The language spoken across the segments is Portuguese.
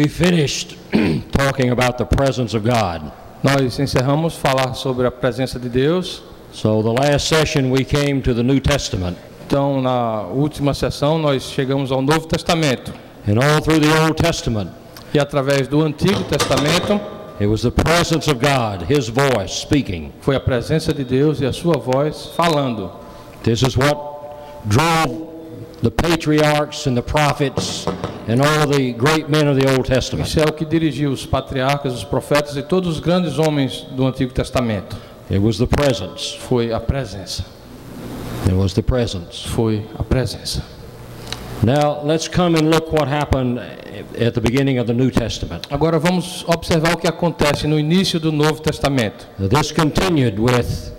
We finished talking about the presence of God. Nós encerramos falar sobre a presença de Deus. So the last session we came to the New Testament. Então, na última sessão, nós chegamos ao Novo Testamento. And all through the Old Testament, E através do Antigo Testamento, it was the presence of God, His voice speaking. foi a presença de Deus e a sua voz falando. This is what drove the patriarchs and the prophets and all the great men of the Old Testament. Isso é o que dirigiu os patriarcas, os profetas e todos os grandes homens do Antigo Testamento. It was the presence. Foi a presença. It was the presence. Foi a presença. Now, let's come and look what happened at the beginning of the New Testament. Agora vamos observar o que acontece no início do Novo Testamento. This continued with,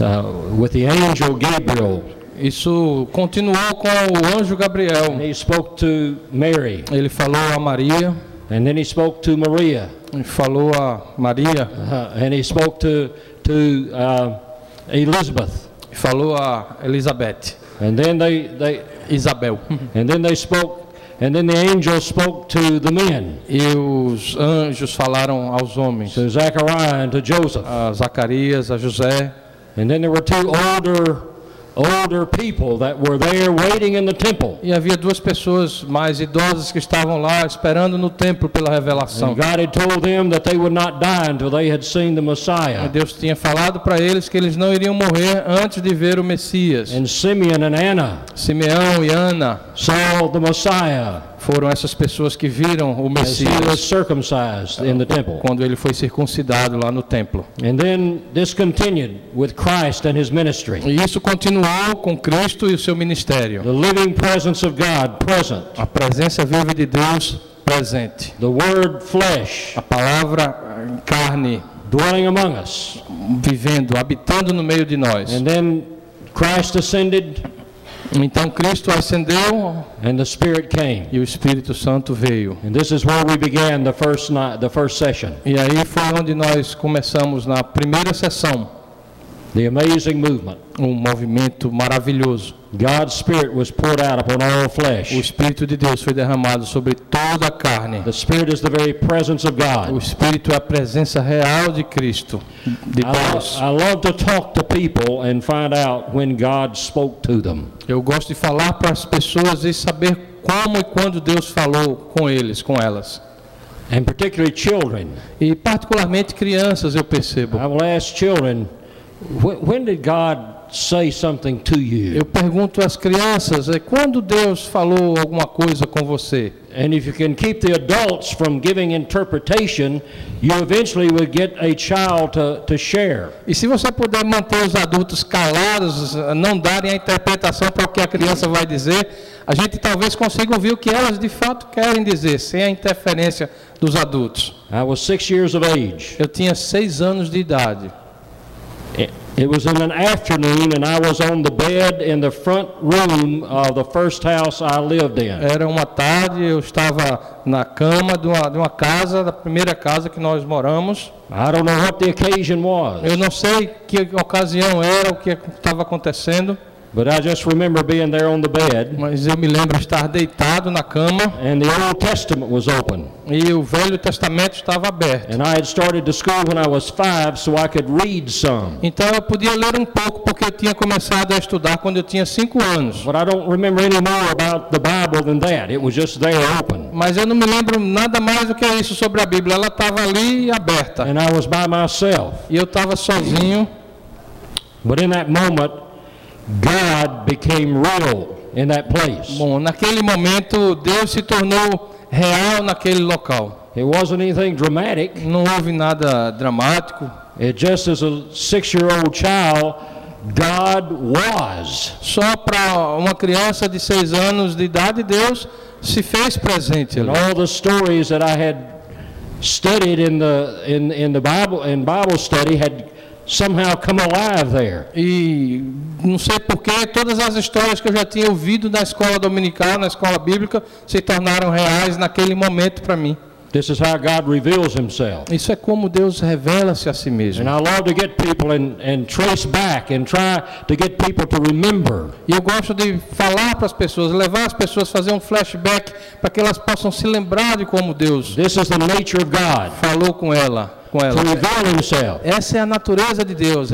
uh, with the angel Gabriel. Isso continuou com o anjo Gabriel. He spoke to Mary, Ele falou a Maria, and then he spoke to Maria, ele falou a Maria, uh, and he spoke to, to uh, Elizabeth. falou a Elizabeth, And then they, they, Isabel. and then they spoke, and then the angel spoke to the men, E os anjos falaram aos homens, to Zechariah and to Joseph. a Zacarias, a José. And then there were two older, older people that were there waiting in the temple. E havia duas pessoas mais idosas que estavam lá esperando no templo pela revelação. And God had told them that they would not die until they had seen the E Messiah. Deus tinha falado para eles que eles não iriam morrer antes de ver o Messias. And Simeon and Anna Simeão e Ana saw the Messiah foram essas pessoas que viram o Messias quando ele foi circuncidado lá no templo. And then this continued with Christ and his ministry. E isso continuou com Cristo e o seu ministério. The living presence of God present. A presença viva de Deus presente. The word flesh A palavra carne dwelling among us. vivendo, habitando no meio de nós. And then Christ ascended Então Cristo ascendeu and the Spirit came. e o Espírito Santo veio. And this is where we began the first night, the first session. E aí foi onde nós começamos na primeira sessão, The amazing movement. um movimento maravilhoso. God's Spirit was poured out upon all O flesh. Espírito de Deus foi derramado sobre toda a carne. The Spirit is the very presence of O God. Espírito é a presença real de Cristo, de Deus. I love to talk to people and find out when God spoke to them. Eu gosto de falar para as pessoas e saber como e quando Deus falou com eles, com elas. And particularly children. E particularmente crianças eu percebo. I will ask children, "Wh- when did God say something to you? Eu pergunto às crianças, é quando Deus falou alguma coisa com você? And if you can keep the adults from giving interpretation, you eventually will get a child to, to share. E se você puder manter os adultos calados, não darem a interpretação para o que a criança vai dizer, a gente talvez consiga ouvir o que elas de fato querem dizer, sem a interferência dos adultos. I was six years of age. Eu tinha seis anos de idade. It was in an afternoon, and I was on the bed in the front room of the first house I lived in. Era uma tarde, eu estava na cama de uma, de uma casa, da primeira casa que nós moramos. I don't know what the occasion was, Eu não sei que ocasião era, o que estava acontecendo, but I just remember being there on the bed, mas eu me lembro estar deitado na cama and the Old Testament was open. e o Velho Testamento estava aberto. And I had started to school when I was five, so I could read some. Então eu podia ler um pouco porque eu tinha começado a estudar quando eu tinha cinco anos. But I don't remember any more about the Bible than that. It was just there open. Mas eu não me lembro nada mais do que isso sobre a Bíblia. Ela estava ali aberta. And I was by myself. E eu estava sozinho. But in that moment, God became real in that place. Bom, naquele momento Deus se tornou real naquele local. It wasn't anything dramatic. Não houve nada dramático. It just as a six-year-old child, God was. Só para uma criança de seis anos de idade, Deus se fez presente And all the stories that I had studied in the in in the Bible in Bible study had somehow come alive there. E não sei porquê, todas as histórias que eu já tinha ouvido na escola dominical, na escola bíblica, se tornaram reais naquele momento para mim. This is how God reveals himself. Isso é como Deus revela-se a si mesmo. And I love to get people and, and trace back and try to get people to remember. E eu gosto de falar para as pessoas, levar as pessoas, fazer um flashback para que elas possam se lembrar de como Deus This is the nature of God, falou com ela, com ela. Essa é a natureza de Deus,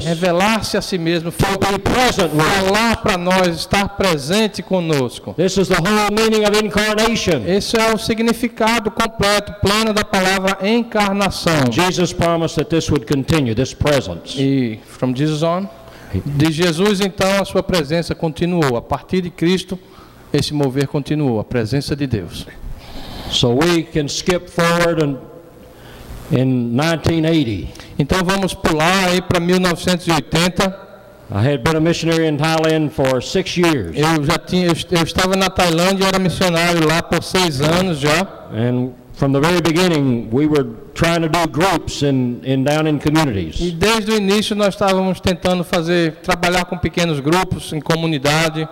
revelar-se a si mesmo, falar para nós, estar presente conosco. This is the whole meaning of incarnation. Esse é o significado completo, pleno da palavra encarnação. Jesus promised that this would continue, this presence. E from Jesus on, de Jesus então a sua presença continuou. A partir de Cristo esse mover continuou, a presença de Deus. So we can skip forward and in 1980, Então vamos pular aí para 1980. I had been a missionary in Thailand for six years. Eu já tinha, eu, estava na Tailândia, era missionário lá por seis anos já. And from the very beginning, we were trying to do groups in, in down in E communities. desde o início nós estávamos tentando fazer, trabalhar com pequenos grupos, em comunidade.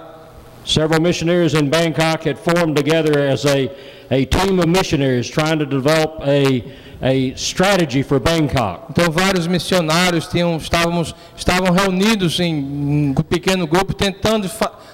Several missionaries in Bangkok had formed together as a, a team of missionaries trying to develop a, a strategy for Bangkok. Então vários missionários tinham, estávamos, estavam reunidos em um pequeno grupo tentando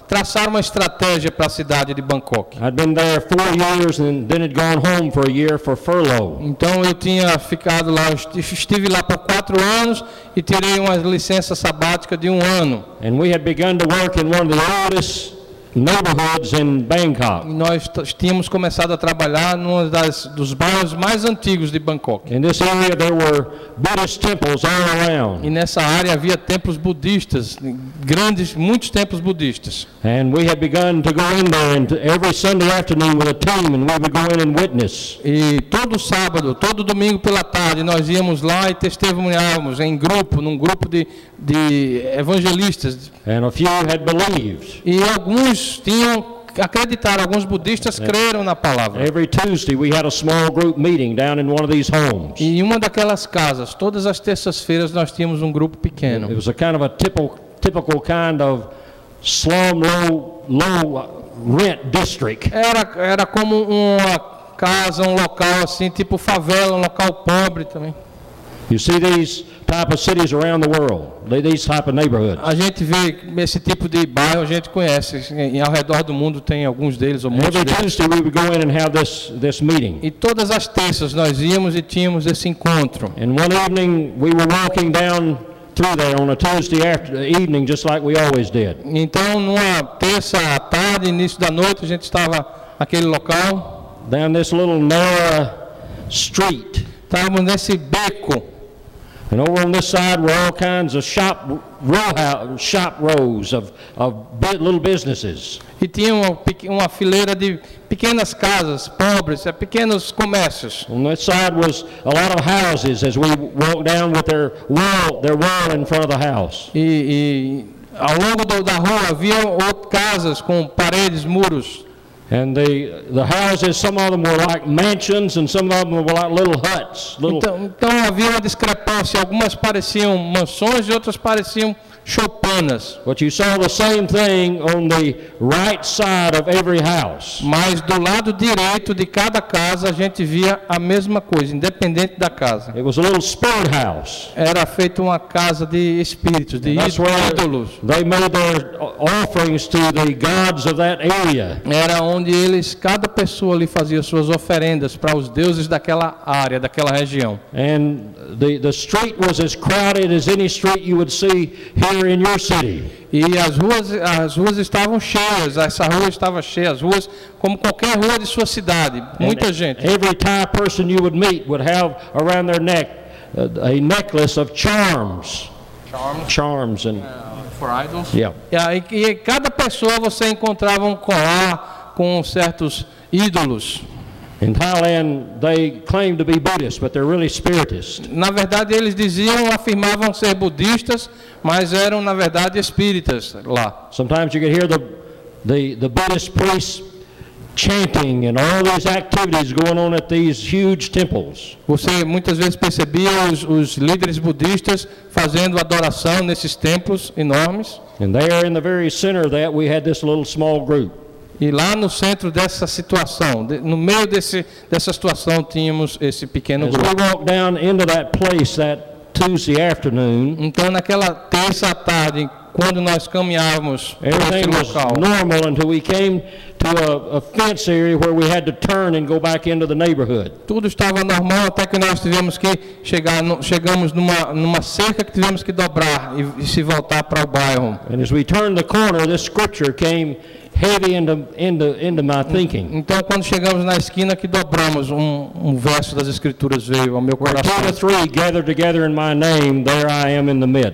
traçar uma estratégia para a cidade de Bangkok. I'd been there four years and then had gone home for a year for furlough. Então eu tinha ficado lá, estive lá por quatro anos e tirei uma licença sabática de um ano. And we had begun to work in one of the oldest neighborhoods in Bangkok. Nós tínhamos começado a trabalhar num das, dos bairros mais antigos de Bangkok. In this area, there were Buddhist temples all around. E nessa área havia templos budistas, grandes, muitos templos budistas. And we had begun to go in there and every Sunday afternoon with a team, and we would go in and witness. E todo sábado, todo domingo pela tarde, nós íamos lá e testemunhávamos em grupo, num grupo de, de evangelistas. And a few had believed. E alguns tinham acreditado, alguns budistas creram na palavra. Every Tuesday, we had a small group meeting down in one of these homes. E em uma daquelas casas, todas as terças-feiras, nós tínhamos um grupo It pequeno. was a kind of a typical, typical kind of slum, low, low uh, rent district. Era, era como uma casa, um local assim, tipo favela, um local pobre também. You see these type of cities around the world, these type of neighborhoods. A gente vê esse tipo de bairro, a gente conhece. E ao redor do mundo tem alguns deles, ou muitos Every deles. Tuesday, we would go in and have this, this meeting. E todas as terças nós íamos e tínhamos esse encontro. And one evening, we were walking down through there on a Tuesday after, evening, just like we always did. Então, numa terça à tarde, início da noite, a gente estava naquele local, Down this little narrow street. estávamos nesse beco. And over on this side were all kinds of shop, row house, shop rows of, of little businesses. E tinha uma, uma fileira de pequenas casas, pobres, eh, pequenos comércios. On this side was a lot of houses as we walked down with their wall, their wall in front of the house. E, e ao longo do- da rua havia outras casas com paredes, muros. And the, the houses, some of them were like mansions and some of them were like little huts, little Então, então havia uma discrepância. Algumas pareciam mansões e outras pareciam choupanas. But you saw the same thing on the right side of every house. Mas do lado direito de cada casa a gente via a mesma coisa, independente da casa. It was a little spirit house. Era feita uma casa de espíritos, de ídolos. they made their offerings to the gods of that area. Era onde eles, cada pessoa ali fazia suas oferendas para os deuses daquela área, daquela região. And the, the street was as crowded as any street you would see here in your city. E as ruas, as ruas estavam cheias, essa rua estava cheia, as ruas como qualquer rua de sua cidade, muita And gente. Every Thai person you would meet would have around their neck uh, a necklace of charms. Charms and, For idols? yeah. E aí, e cada pessoa você encontrava um colar com certos ídolos. In Thailand, they claim to be Buddhist, but they're really spiritist. Na verdade, eles diziam, afirmavam ser budistas, mas eram, na verdade, espíritas lá. Sometimes you could hear the, the, the Buddhist priests chanting and all these activities going on at these huge temples. Você muitas vezes percebia os, os líderes budistas fazendo adoração nesses templos enormes. And there in the very center of that, we had this little small group. E lá no centro dessa situação, no meio desse, dessa situação, tínhamos esse pequeno grupo. Então, naquela terça tarde, quando nós caminhávamos everything local, normal until we came to a, a fence area where we had to turn and go back into the neighborhood. tudo estava normal até que nós tivemos que chegar, no- chegamos numa, numa cerca que tivemos que dobrar e, e se voltar para o bairro. And as we turned the corner, this scripture came heavy into, into, into my thinking. Então, quando chegamos na esquina que dobramos, um, um verso das Escrituras veio ao meu coração.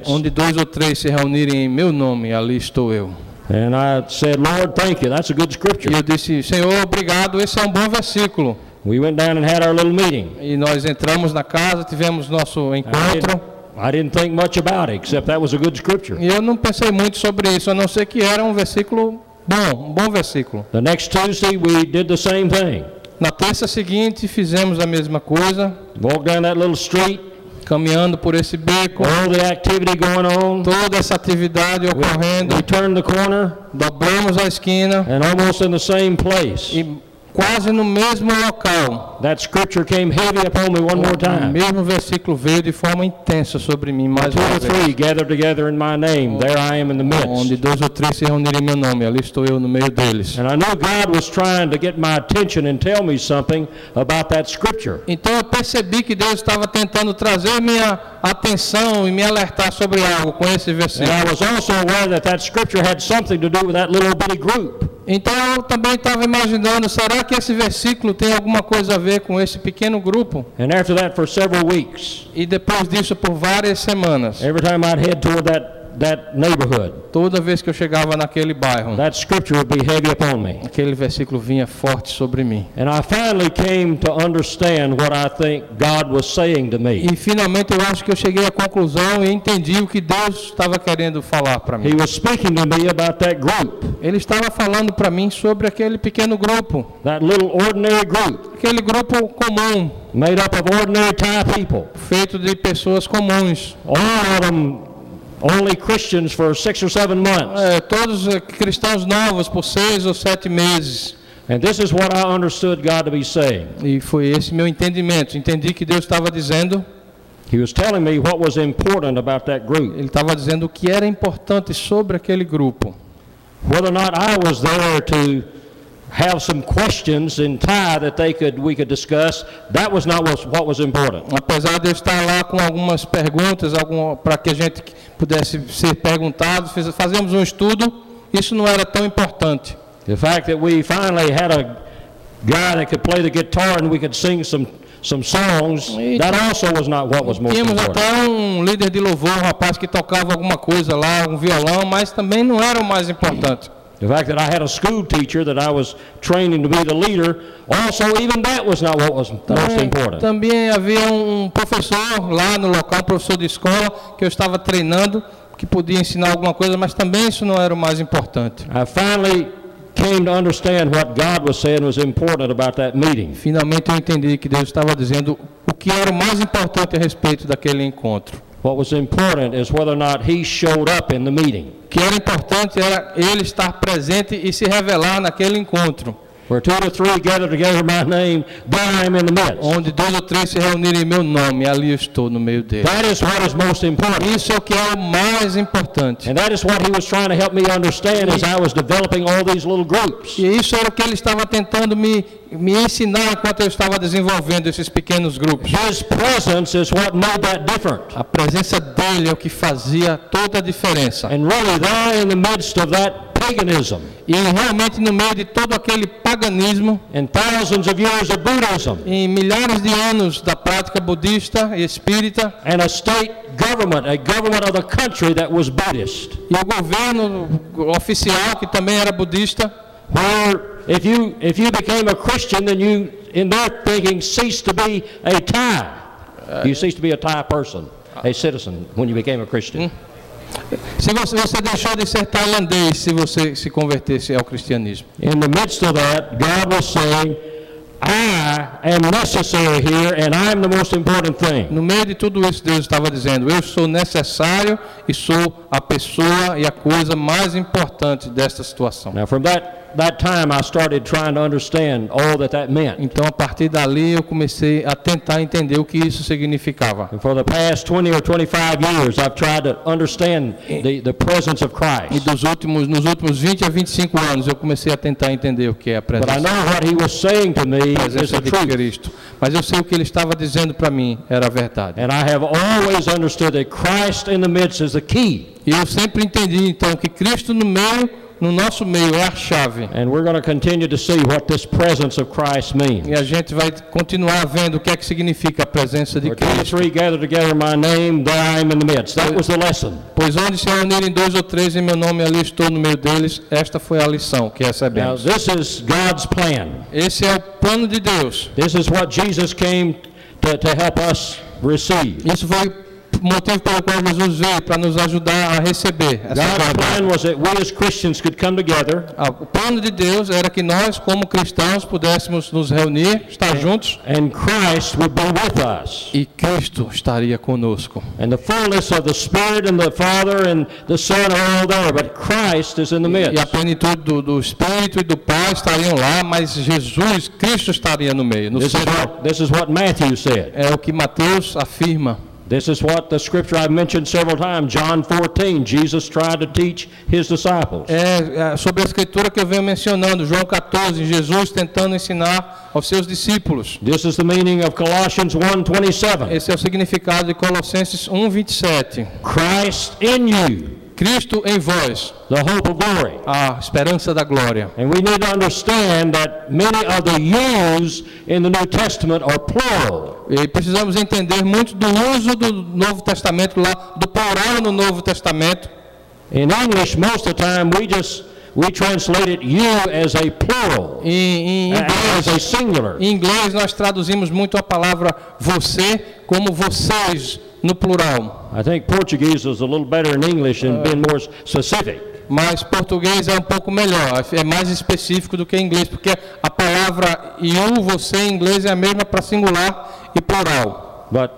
Onde dois ou três se reunirem em meu nome, ali estou eu. And I said, Lord, thank you. That's a good E scripture. eu disse, Senhor, obrigado, esse é um bom versículo. We went down and had our little meeting. E nós entramos na casa, tivemos nosso encontro. I didn't think much about it, except that was a good scripture. E eu não pensei muito sobre isso, a não ser que era um versículo bom, um bom versículo. The next Tuesday, we did the same thing. Na terça seguinte, fizemos a mesma coisa, Walked down that little street, caminhando por esse beco, all the activity going on. toda essa atividade ocorrendo, We turned the corner, dobramos a esquina and almost in the same place, e quase no mesmo local, that scripture came heavy upon me one more o time. mesmo versículo veio de forma intensa sobre mim mais uma vez. three gathered together in my name, there I am in the Onde midst. dois ou três se reunirem em meu nome, ali estou eu no meio deles. And I knew God was trying to get my attention and tell me something about that scripture. Então eu percebi que Deus estava tentando trazer minha atenção e me alertar sobre algo com esse And versículo. I was also aware that that scripture had something to do with that little bitty group. Então eu também estava imaginando, será que esse versículo tem alguma coisa a ver com esse pequeno grupo? And after that, for several weeks, E depois disso, por várias semanas, every time I'd head toward that, that neighborhood, toda vez que eu chegava naquele bairro, that scripture would be heavy upon me. aquele versículo vinha forte sobre mim. And I finally came to understand what I think God was saying to me. E finalmente eu acho que eu cheguei à conclusão e entendi o que Deus estava querendo falar para He mim. was speaking to me about that group, Ele estava falando para mim sobre aquele pequeno grupo, that little ordinary group aquele grupo comum, made up of ordinary Thai people, feito de pessoas comuns. all of them only Christians for six or seven months. É, todos eh, cristãos novos por seis ou sete meses. And this is what I understood God to be saying. E foi esse meu entendimento. Entendi que Deus estava dizendo, He was telling me what was important about that group. Ele estava dizendo o que era importante sobre aquele grupo. Whether or not I was there to have some questions in Thai that they could we could discuss, that was not what was important. Apesar de eu estar lá com algumas perguntas, para que a gente pudesse ser perguntado, fiz- fazemos um estudo, isso não era tão importante. The fact that we finally had a guy that could play the guitar and we could sing some some songs, that also was not what was most Tínhamos important. até um líder de louvor, um rapaz que tocava alguma coisa lá, um violão, mas também não era o mais importante. The fact that I had a school teacher that I was training to be the leader, also even that was not what was the most important. também havia um professor lá no local, um professor de escola, que eu estava treinando, que podia ensinar alguma coisa, mas também isso não era o mais importante. I finally came to understand what God was saying was important about that meeting. Finalmente eu entendi que Deus estava dizendo o que era o mais importante a respeito daquele encontro. What was important is whether or not he showed up in the meeting. Que era importante era ele estar presente e se revelar naquele encontro, Where two or three gather together in my name, there I am in the midst. onde dois ou três se reunirem em meu nome, ali eu estou no meio deles. That is what is most important. Isso é o que é o mais importante. And that is what he was trying to help me understand as I was developing all these little groups. E isso era o que ele estava tentando me, me ensinar enquanto eu estava desenvolvendo esses pequenos grupos. His presence is what made that different. A presença dele é o que fazia toda a diferença. And really, there in the midst of that paganism E realmente no meio de todo aquele paganismo, and thousands of years of Buddhism em milhares de anos da prática budista e espírita, and a state government, a government of the country that was Buddhist, e o governo oficial, que também era budista, where if you if you became a Christian, then you, in their thinking, ceased to be a Thai. You ceased to be a Thai person, a citizen, when you became a Christian. Se você, você deixou de ser tailandês se você se convertesse ao cristianismo. In the midst of that, God was saying, I am necessary here, and I'm the most important thing. No meio de tudo isso, Deus estava dizendo: Eu sou necessário e sou a pessoa e a coisa mais importante desta situação. Now, from that that time, I started trying to understand all that that meant. Então, a partir dali, eu comecei a tentar entender o que isso significava. And for the past 20 or 25 years, I've tried to understand the, the presence of E Christ. dos últimos, nos últimos 20 a 25 anos, eu comecei a tentar entender o que é a But I presença, know what he was saying to me is presença the truth. Cristo. Mas eu sei o que ele estava dizendo para mim era a verdade. And I have always understood that Christ in the midst is the key. E eu sempre entendi, então, que Cristo no meio, no nosso meio, é a chave. And we're going to continue to see what this presence of Christ means. E a gente vai continuar vendo o que é que significa a presença de Cristo. three gather together in my name, there I am in the midst. That was the lesson. Pois onde se reunirem dois ou três em meu nome, ali estou no meio deles. Esta foi a lição que Now, recebemos. this is God's plan. Esse é o plano de Deus. This is what Jesus came to, to help us receive. Isso foi motivo pelo qual Jesus veio, para nos ajudar a receber essa together Ah, O plano de Deus era que nós, como cristãos, pudéssemos nos reunir, estar juntos, and Christ would be with us. e Cristo estaria conosco. And the fullness of the Spirit and the Father and the Son are all there, but Christ is in the E a plenitude do, do Espírito e do Pai estariam lá, mas Jesus, Cristo estaria no meio. No This is what, this is what Matthew said. É o que Mateus afirma. This is what the scripture I've mentioned several times, John 14, Jesus tried to teach his disciples. É, é sobre a escritura que eu venho mencionando, João 14, Jesus tentando ensinar aos seus discípulos. This is the meaning of Colossians 1:27. Esse é o significado de Colossenses 1:27. Christ in you, Cristo em vós, the hope of glory. a esperança da glória. And we need to understand that many of the yous in the New Testament are plural. E precisamos entender muito do uso do Novo Testamento lá, do plural no Novo Testamento. In English, most of the time we just we translate it you as a plural, Em, em as a inglês, singular. em inglês nós traduzimos muito a palavra você como vocês no plural. I think Portuguese is a little better in English and being more specific. Mas português é um pouco melhor, é mais específico do que inglês, porque a palavra you, você em inglês é a mesma para singular e plural. But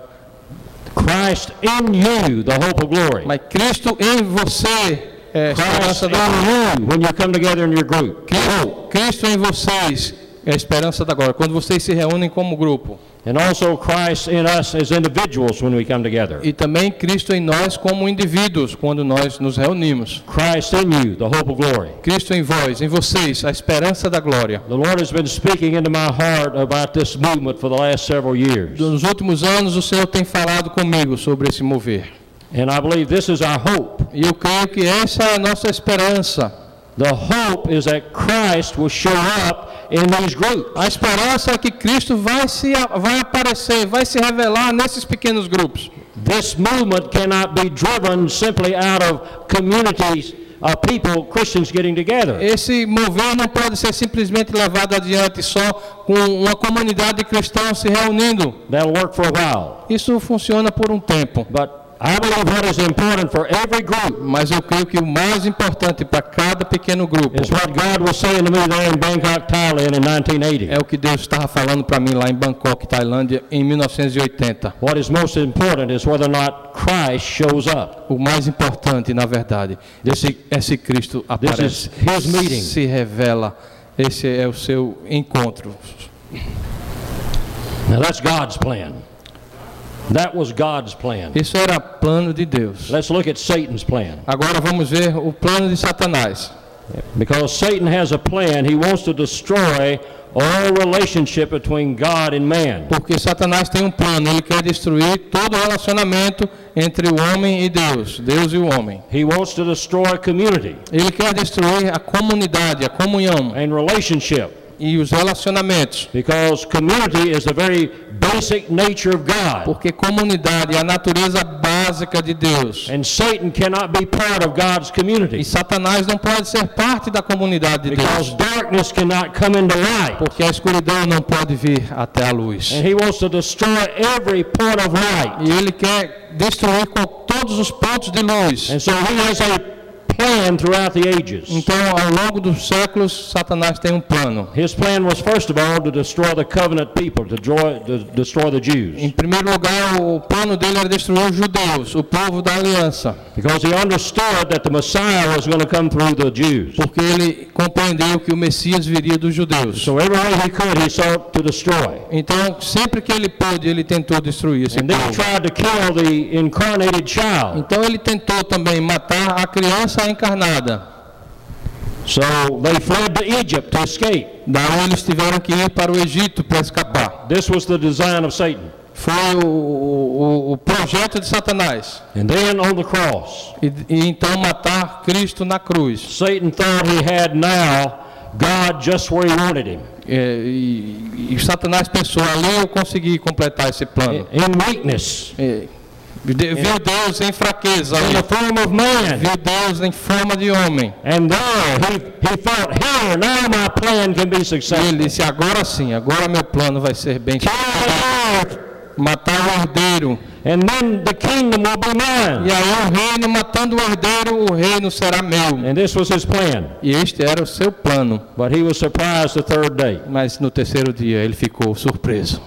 Christ in you, the hope of glory. Mas Cristo em você é a Christ esperança da in you when you come together in your group. Cristo, Cristo em vocês é a esperança da glória, quando vocês se reúnem como grupo. And also Christ in us as individuals when we come together. E também Cristo em nós como indivíduos, quando nós nos reunimos. Christ in you, the hope of glory. Cristo em vós, em vocês, a esperança da glória. The Lord has been speaking into my heart about this movement for the last several years. Nos últimos anos, o Senhor tem falado comigo sobre esse mover. And I believe this is our hope. E eu creio que essa é a nossa esperança. The hope is that Christ will show up in these groups. A esperança é que Cristo vai, se, vai aparecer, vai se revelar nesses pequenos grupos. This movement cannot be driven simply out of communities of people, Christians getting together. Esse mover não pode ser simplesmente levado adiante só com uma comunidade de cristãos se reunindo. That'll work for a while. Isso funciona por um tempo. But I believe what is important for every group Mas eu creio que o mais importante para cada pequeno grupo is what God was saying to me there in Bangkok, Thailand in 1980. é o que Deus estava falando para mim lá em Bangkok, Tailândia, em 1980. What is most important is whether or not Christ shows up. O mais importante, na verdade, é se, é se Cristo aparece, is his meeting. se revela. Esse é o seu encontro. Now that's God's plan. That was God's plan. Isso era plano de Deus. Let's look at Satan's plan. Agora vamos ver o plano de Satanás. Because Satan has a plan, he wants to destroy all relationship between God and man. Porque Satanás tem um plano, ele quer destruir todo o relacionamento entre o homem e Deus, Deus e o homem. He wants to destroy community Ele quer destruir a comunidade, a comunhão and relationship. E os relacionamentos. Because community is the very basic nature of God. Porque comunidade é a natureza básica de Deus. And Satan cannot be part of God's E community. Satanás não pode ser parte da comunidade de Because Deus. darkness cannot come into light. Porque a escuridão não pode vir até a luz. And he wants to destroy every point of light. E ele quer destruir todos os pontos de luz. And so he has a plan throughout the ages. Então, ao longo dos séculos, Satanás tem um plano. His plan was, first of all, to destroy the covenant people, to, draw, to destroy the Jews. Em primeiro lugar, o plano dele era destruir os judeus, o povo da aliança, Because he understood that the Messiah was going to come through the Jews. porque ele compreendeu que o Messias viria dos judeus. So every way he could, he sought to destroy. Então, sempre que ele pôde, ele tentou destruir esse And then he povo. tried to kill the incarnated child. Então, ele tentou também matar a criança encarnada. So they fled to Egypt to escape. Daí eles tiveram que ir para o Egito para escapar. This was the design of Satan. Foi o, o, o projeto de Satanás. And then on the cross, E, e então matar Cristo na cruz. Satan thought he had now God just where he wanted him. É, e, e Satanás pensou, ali eu consegui completar esse plano. In weakness, É, de- viu Deus em fraqueza, in the form of man. viu Deus em forma de homem. And there he, he thought, here, now my plan can be E successful. ele disse, agora sim, agora meu plano vai ser bem heir, matar o herdeiro. and then the kingdom will be mine. E aí o reino, matando o herdeiro, o reino será meu. And this was his plan. E este era o seu plano. But he was surprised the third day. Mas no terceiro dia ele ficou surpreso.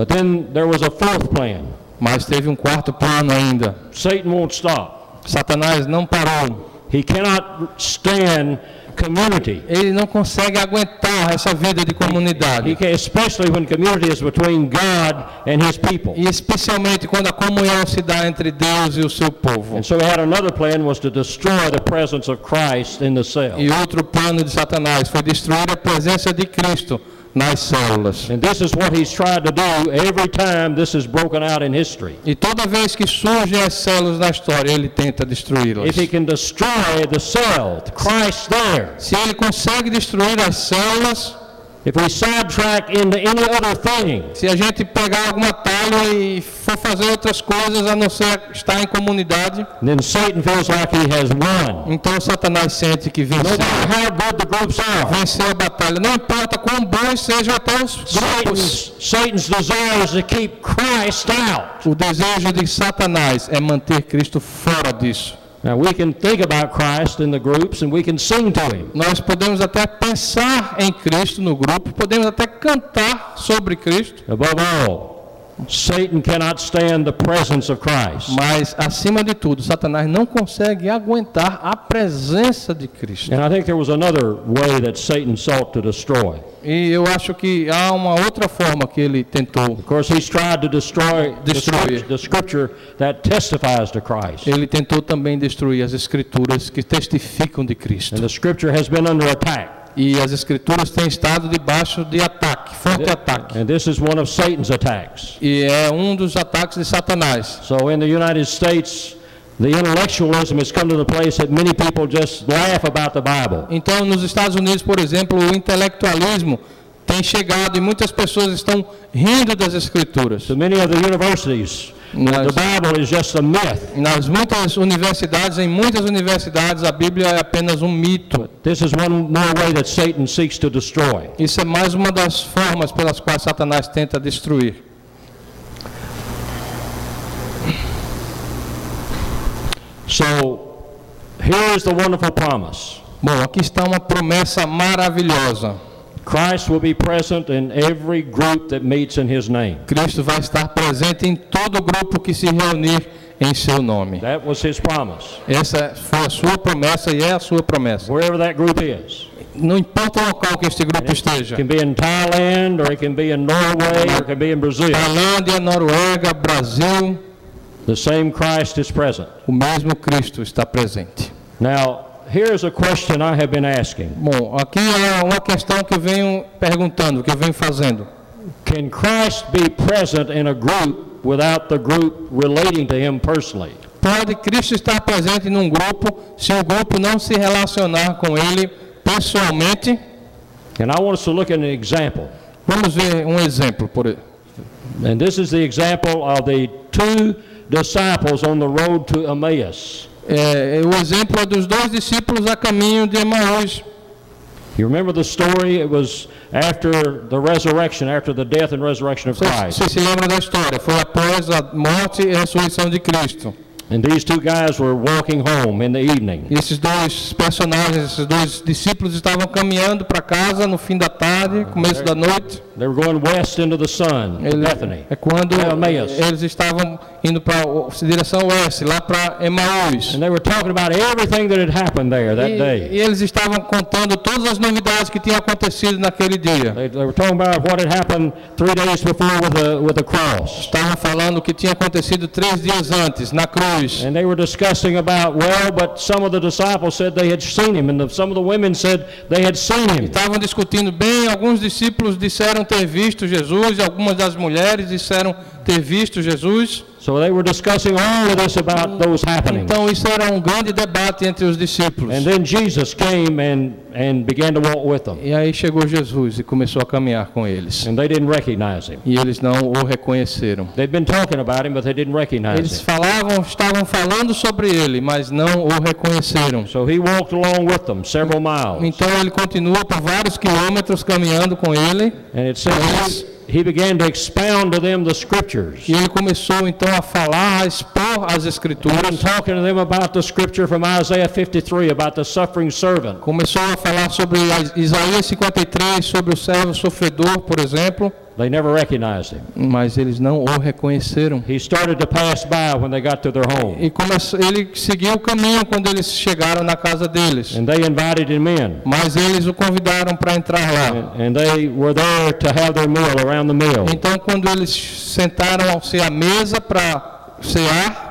But then there was a fourth plan. Mas teve um quarto plano ainda. Satan won't stop. Satanás não parou. He cannot stand community. Ele não consegue aguentar essa vida de He comunidade. can, especially when community is between God and his people. E especialmente quando a comunhão se dá entre Deus e o seu povo. And so he had another plan was to destroy the presence of Christ in the cell. E outro plano de Satanás foi destruir a presença de Cristo nas células. And this is what he's tried to do every time this is broken out in history. E toda vez que surgem as células na história, ele tenta destruí-las. If he can destroy the cell, Christ there, Se ele consegue destruir as células, if we sidetrack into any other thing, se a gente pegar algum atalho e for fazer outras coisas a não ser estar em comunidade, then Satan feels like he has won. então Satanás sente que venceu. Venceu a batalha. Não importa quão bons sejam até os grupos. Satan's, Satan's desire is to keep Christ out. O desejo de Satanás é manter Cristo fora disso. Now we can think about Christ in the groups and we can sing to him. Nós podemos até pensar em Cristo no grupo, podemos até cantar sobre Cristo, Above all, Satan cannot stand the presence of Christ. mas acima de tudo, Satanás não consegue aguentar a presença de Cristo. And I think there was another way that Satan sought to destroy. E eu acho que há uma outra forma que ele tentou. Of course, he's tried to destroy scripture, the scripture that testifies to Christ. Ele tentou também destruir as escrituras que testificam de And Cristo. the scripture has been under attack. E as escrituras têm estado debaixo de ataque, forte ataque. And this is one of Satan's attacks. E é um dos ataques de Satanás. So in the United States, the intellectualism has come to the place that many people just laugh about the Bible. Então, nos Estados Unidos, por exemplo, o intelectualismo tem chegado e muitas pessoas estão rindo das escrituras. To many of the universities, Nas, the Bible is just a myth. nas muitas universidades, em muitas universidades, a Bíblia é apenas um mito. This is one more way that Satan seeks to destroy. Isso é mais uma das formas pelas quais Satanás tenta destruir. So here is the wonderful promise. Bom, aqui está uma promessa maravilhosa. Christ will be present in every group that meets in his name. Cristo vai estar presente em todo grupo que se reunir em seu nome. That was his promise. Essa foi a sua promessa e é a sua promessa. Wherever that group is. Não importa o local que este grupo esteja. It can be in Thailand, or it can be in Norway, or it can be in Brazil. Tailândia, Noruega, Brasil, The same Christ is present. o mesmo Cristo está presente. Now, here's a question I have been asking. Bom, aqui é uma questão que eu venho perguntando, que eu venho fazendo. Can Christ be present in a group without the group relating to him personally? Pode Cristo estar presente num grupo se o grupo não se relacionar com ele pessoalmente? And I want us to look at an example. Vamos ver um exemplo. Por... And this is the example of the two disciples on the road to Emmaus. É, o exemplo é dos dois discípulos a caminho de Emaús. You remember the story? It was after the resurrection, after the death and resurrection of Christ. vocês se lembram da história? Foi após a morte e ressurreição de Cristo. And these two guys were walking home in the evening. E esses dois personagens, esses dois discípulos estavam caminhando para casa no fim da tarde, começo da noite. They were going west into the sun, Ele- Bethany. é quando Emmaus. eles estavam indo para direção oeste, lá para Emaús. And they were talking about everything that had happened there that E, day. e eles estavam contando todas as novidades que tinham acontecido naquele dia. They, they were talking about what had happened three days before with the, with the cross. Estavam falando o que tinha acontecido três dias antes, na cruz. And they were discussing about, well, but some of the disciples said they had seen him, and the, some of the women said they had seen him. Estavam discutindo bem, alguns discípulos disseram ter visto Jesus, e algumas das mulheres disseram ter visto Jesus. So they were discussing all of this about those happenings. Então isso era um grande debate entre os discípulos. And then Jesus came and, and began to walk with them. E aí chegou Jesus e começou a caminhar com eles. And they didn't recognize him. E eles não o reconheceram. They'd been talking about him, but they didn't recognize Eles him. falavam, estavam falando sobre ele, mas não o reconheceram. So he walked along with them several miles. Então ele continua por vários quilômetros caminhando com ele. And it says he began to expound to them the scriptures. E ele começou então a falar, a expor as And escrituras. talking to them about the scripture from Isaiah 53 about the suffering servant. Começou a falar sobre Is- Isaías 53, sobre o servo sofredor, por exemplo, They never recognized him. mas eles não o reconheceram. He started to pass by when they got to their home. E começou, ele seguiu o caminho quando eles chegaram na casa deles. And they invited him in. Mas eles o convidaram para entrar lá. And they were there to have their meal around the meal. Então, quando eles sentaram-se à mesa para cear,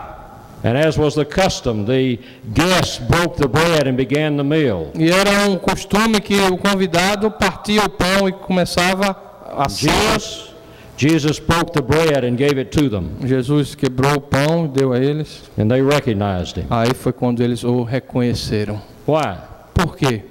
And as was the custom, the guests broke the bread and began the meal. e era um costume que o convidado partia o pão e começava. Jesus, Jesus broke the bread and gave it to them. Jesus quebrou o pão e deu a eles. And they recognized him. Aí foi quando eles o reconheceram. Why? Por quê?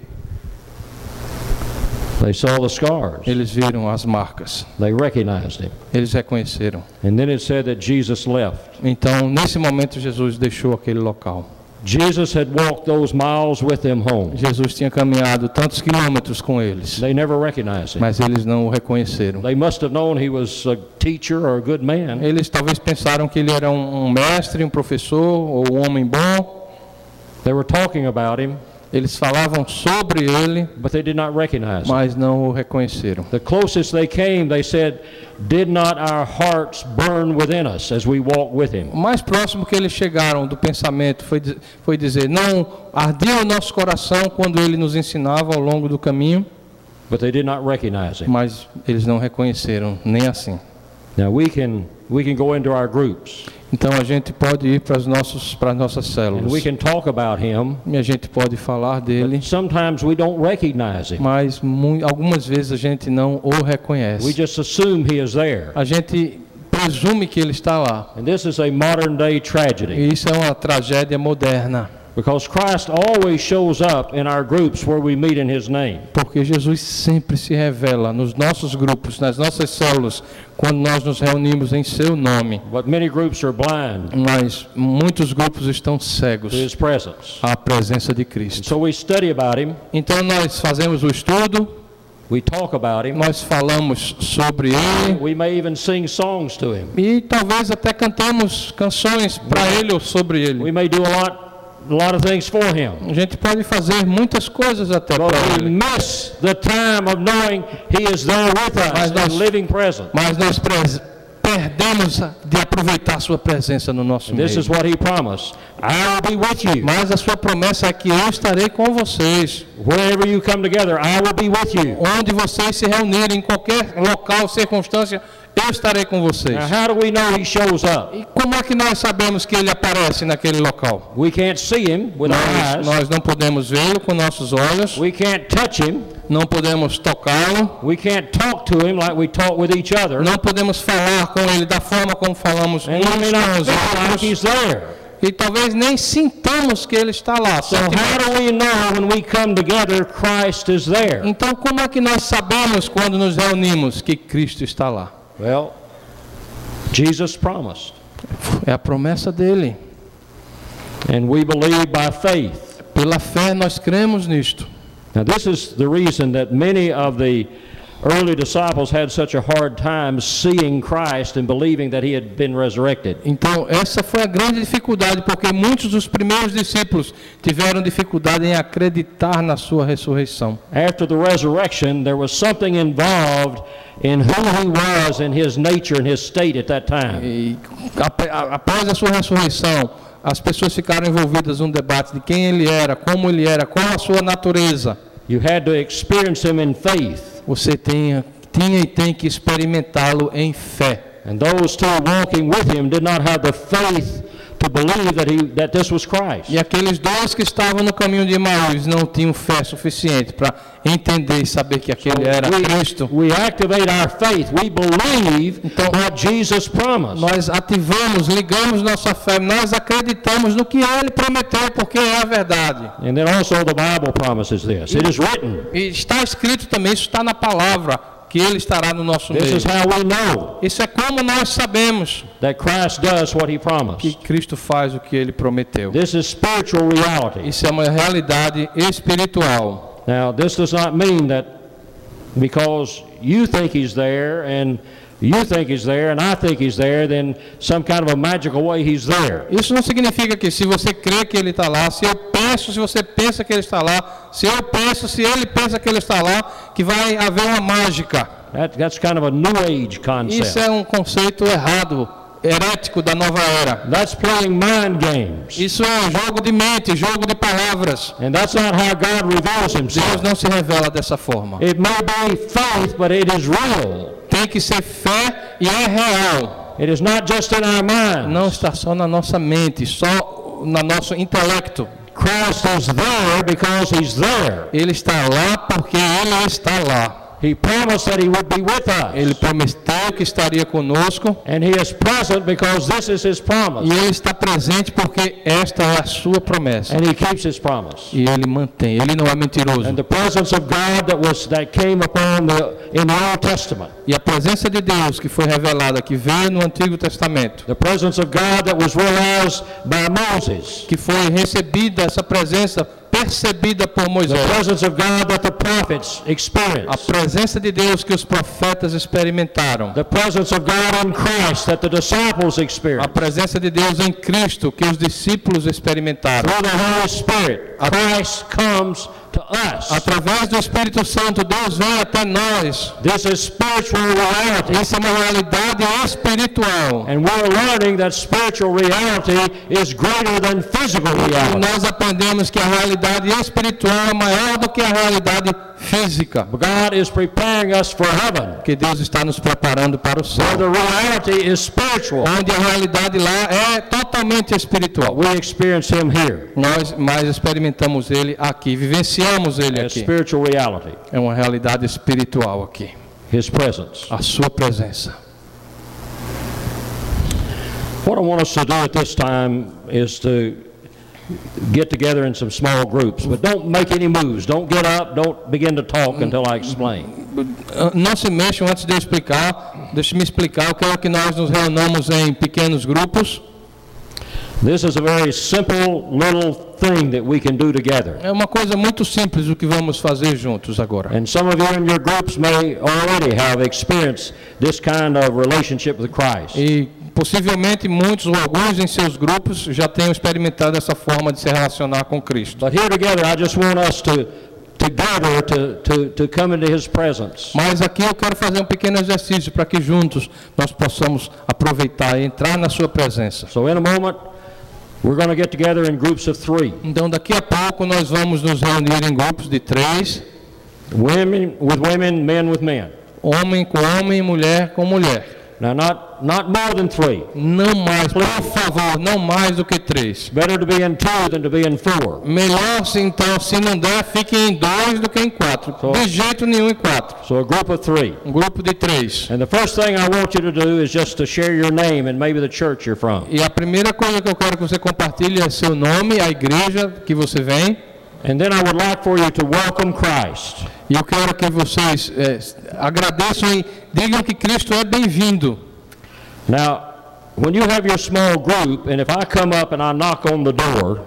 They saw the scars. Eles viram as marcas. They recognized him. Eles reconheceram. And then it said that Jesus left. Então, nesse momento, Jesus deixou aquele local. Jesus had walked those miles with them home. Jesus tinha caminhado tantos quilômetros com eles, They never recognized him. mas eles não o reconheceram. They must have known he was a teacher or a good man. Eles talvez pensaram que ele era um um mestre, um professor ou um homem bom. They were talking about him, Eles falavam sobre ele, but they did not recognize him. mas não o reconheceram. The closest they came, they said, Did not our hearts burn within us as we walked with him? O mais próximo que eles chegaram do pensamento foi, foi dizer: Não ardia o nosso coração quando ele nos ensinava ao longo do caminho, But they did not recognize him. mas eles não reconheceram nem assim. Now we can we can go into our groups Então a gente pode ir para as nossas, para as nossas and células we can talk about him. e a gente pode falar dele, Sometimes we don't recognize him. mas algumas vezes a gente não o We reconhece. just assume he is there. A gente presume que ele está lá. And this is a modern day tragedy E isso é uma tragédia moderna, because Christ always shows up in our groups where we meet in his name. porque Jesus sempre se revela nos nossos grupos, nas nossas células, quando nós nos reunimos em seu nome. But many groups are blind Mas muitos grupos estão to cegos his presence. à presença de Cristo. So we study about him, Então nós fazemos o estudo, we talk about him, nós falamos sobre ele we may even sing songs to him. e talvez até cantamos canções para ele ou sobre We ele. may do a lot a lot of things for him. A gente pode fazer muitas coisas até para we ele, miss the time of knowing he is there with us Mas nós- in living presence. mas nós perdemos de aproveitar sua presença no nosso This is meio. what he promised. I will be with you. Mas a sua promessa é que eu estarei com vocês. Wherever you come together, I will be with you. Onde vocês se reunirem, em qualquer local, circunstância, eu estarei com vocês. Now, how do we know he shows up? E como é que nós sabemos que ele aparece naquele local? We can't see him with our Nós, eyes. nós não podemos vê-lo com nossos olhos, We can't touch him. não podemos tocá-lo, We can't talk to him like we talk with each other. não podemos falar com ele da forma como falamos And uns com os feel like outros. he's there. E talvez nem sintamos que ele está lá. So how do we know when we come together Christ is there? Então, como é que nós sabemos quando nos reunimos que Cristo está lá? Well, Jesus promised. É a promessa dele. And we believe by faith. Pela fé nós cremos nisto. Now, this is the reason that many of the early disciples had such a hard time seeing Christ and believing that he had been resurrected. Então, essa foi a grande dificuldade, porque muitos dos primeiros discípulos tiveram dificuldade em acreditar na sua ressurreição. After the resurrection, there was something involved in who he was and his nature and his state at that time. E após a sua ressurreição, as pessoas ficaram envolvidas num debate de quem ele era, como ele era, qual a sua natureza. You had to experience him in faith. Você tinha, tinha e tem que experimentá-lo em fé. And those two walking with him did not have the faith to believe that, he, that this was Christ. E aqueles dois que estavam no caminho de Emaús não tinham fé suficiente para entender e saber que aquele era Cristo. We, we activate our faith. We believe what Jesus promised. Nós ativamos, ligamos nossa fé, nós acreditamos no que ele prometeu, porque é a verdade. And then also the Bible promises this. It is written. E está escrito também, isso está na palavra, que ele estará no nosso This meio. is how we know Isso é como nós sabemos that Christ does what he que promised. Cristo faz o que ele prometeu. This is spiritual reality. Isso é uma realidade espiritual. Now, this does not mean that because you think he's there and you think he's there and I think he's there, then some kind of a magical way he's there. Isso não significa que se você crê que ele está lá, se eu penso, se você pensa que ele está lá, se eu penso, se ele pensa que ele está lá, que vai haver uma mágica. That, that's kind of a new age Isso concept. é um conceito errado, herético da nova era. That's playing mind games. Isso é um jogo de mente, jogo de palavras. And that's not how God reveals Deus himself. não se revela dessa forma. It may be faith, but it is real. Tem que ser fé e é real. It is not just in our minds. Não está só na nossa mente, só no nosso intelecto. Christ is there because he's there. Ele está lá porque ele está lá. He promised that he would be with us. Ele prometeu que estaria conosco And he is present because this is his promise. e ele está presente porque esta é a sua promessa. And he keeps his promise. E ele mantém, ele não é mentiroso. And the presence of God that was that came upon the in the Old Testament, E a presença de Deus que foi revelada, que veio no Antigo Testamento, the presence of God that was realized by Moses, que foi recebida, essa presença percebida por the Moisés, presence of God that the prophets a presença de Deus que os profetas experimentaram, the presence of God in Christ that the disciples a presença de Deus em Cristo que os discípulos experimentaram. Through the Holy Spirit, Christ comes. Através do Espírito Santo, Deus vem até nós. This is spiritual reality. Isso é uma realidade espiritual. And we're learning that spiritual reality is greater than physical E reality. nós aprendemos que a realidade espiritual é maior do que a realidade física. God is preparing us for heaven, Que Deus está nos preparando para o where céu. the reality is spiritual. Onde a realidade lá é totalmente espiritual. We experience Him here Nós mais experimentamos ele aqui, vivenciamos ele aqui. spiritual reality, É uma realidade espiritual aqui. His presence. A sua presença. What I want us to do at this time is to get together in some small groups, but don't make any moves. Don't get up. Don't begin to talk until I explain. Ah, Não se mexam antes de eu explicar. Deixe-me explicar. Eu quero que nós nos reunamos em pequenos grupos. This is a very simple little thing that we can do together. É uma coisa muito simples o que vamos fazer juntos agora. And some of you in your groups may already have experienced this kind of relationship with Christ. E possivelmente muitos ou alguns em seus grupos já tenham experimentado essa forma de se relacionar com Cristo. But here together, I just want us to together to, to, to come into His presence. Mas aqui eu quero fazer um pequeno exercício para que juntos nós possamos aproveitar e entrar na sua presença. So in a moment, we're going to get together in groups of three. Então daqui a pouco nós vamos nos reunir em grupos de três, Women with women, men with men. homem com homem mulher com mulher. Now, not, not more than three. Não mais, por favor, não mais do que três. Better to be in two than to be in four. Melhor, se então, se não der, fiquem em dois do que em quatro. De jeito nenhum em quatro. So a group of three. Um grupo de três. And the first thing I want you to do is just to share your name and maybe the church you're from. E a primeira coisa que eu quero que você compartilhe é seu nome, a igreja que você vem. And then I would like for you to welcome Christ. E eu quero que vocês é, agradeçam e digam que Cristo é bem-vindo. Now, when you have your small group, and if I come up and I knock on the door,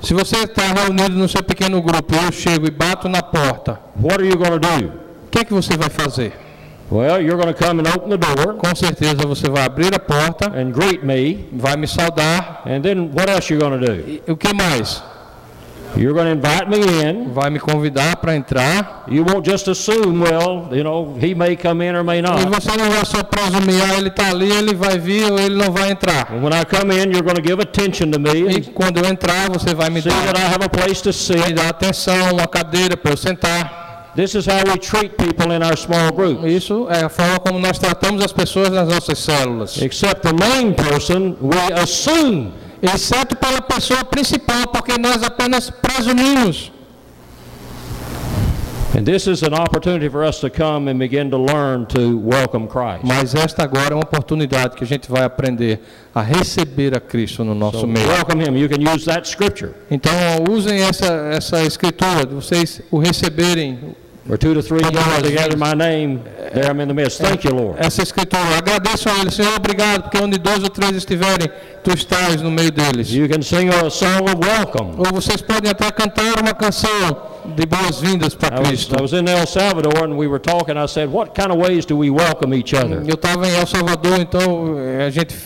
Se você está reunido no seu pequeno grupo, eu chego e bato na porta, what are you going to do? o que é que você vai fazer? Well, you're going to come and open the door Com certeza você vai abrir a porta, and greet me, vai me saudar. and then what else you going to do? E o que mais? You're going to invite me in. Vai me convidar para entrar. You won't just assume, well, you know, he may come in or may E not. você não vai só presumir, ah, ele está ali, ele vai vir ou ele não vai entrar. And when I come in, you're going to give attention to me E and quando eu entrar, você vai me that I dar, have a place to me sit. dar atenção, uma cadeira para eu sentar. This is how we treat people in our small group. Isso é a forma como nós tratamos as pessoas nas nossas células. Except the main person, we assume. Exceto pela pessoa principal, porque nós apenas presumimos. And this is an opportunity for us to come and begin to learn to welcome Christ. Mas esta agora é uma oportunidade que a gente vai aprender a receber a Cristo no nosso So meio. welcome him. You can use that scripture. Então usem essa, essa escritura, de vocês o receberem, Where two to three gather together my name, there I'm in the midst. Thank you, Lord. essa escritura. Agradeço a Ele, Senhor, obrigado, porque onde dois ou três estiverem, Tu estás no meio deles. You can sing a song of welcome. Ou vocês podem até cantar uma canção de boas-vindas para I was, Cristo. I was in El Salvador and we were talking. I said, What kind of ways do we welcome each other? Eu estava em El Salvador, então eh, a gente,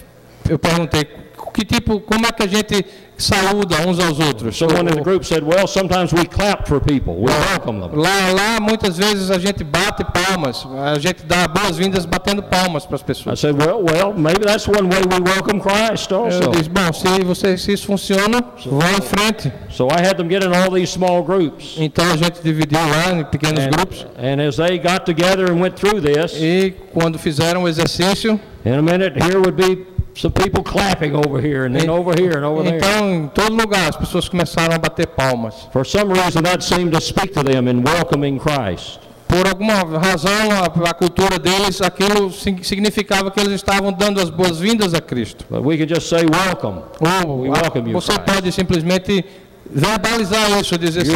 eu perguntei que tipo, como é que a gente saúda uns aos outros. Someone in the group said, Well, sometimes we clap for people, we welcome them. Lá, lá muitas vezes a gente bate palmas, a gente dá boas-vindas batendo palmas para as I pessoas. said, Well, well, maybe that's one way we welcome Christ Eu also. disse, bom, se, você, se isso funciona, vá em frente. So I had them get in all these small groups. Então a gente dividiu lá em pequenos And, grupos and as they got together and went through this, e quando fizeram o exercício, in a minute, here would be some people clapping over here and then over here and over there. então em todo lugar as pessoas começaram a bater palmas. For some reason, that seemed to speak to them in welcoming Christ. Por alguma razão, a, a cultura deles, aquilo sig- significava que eles estavam dando as boas-vindas a Cristo. But we could just say, Welcome. Ou We welcome you, você Christ. pode simplesmente verbalizar isso, dizer assim,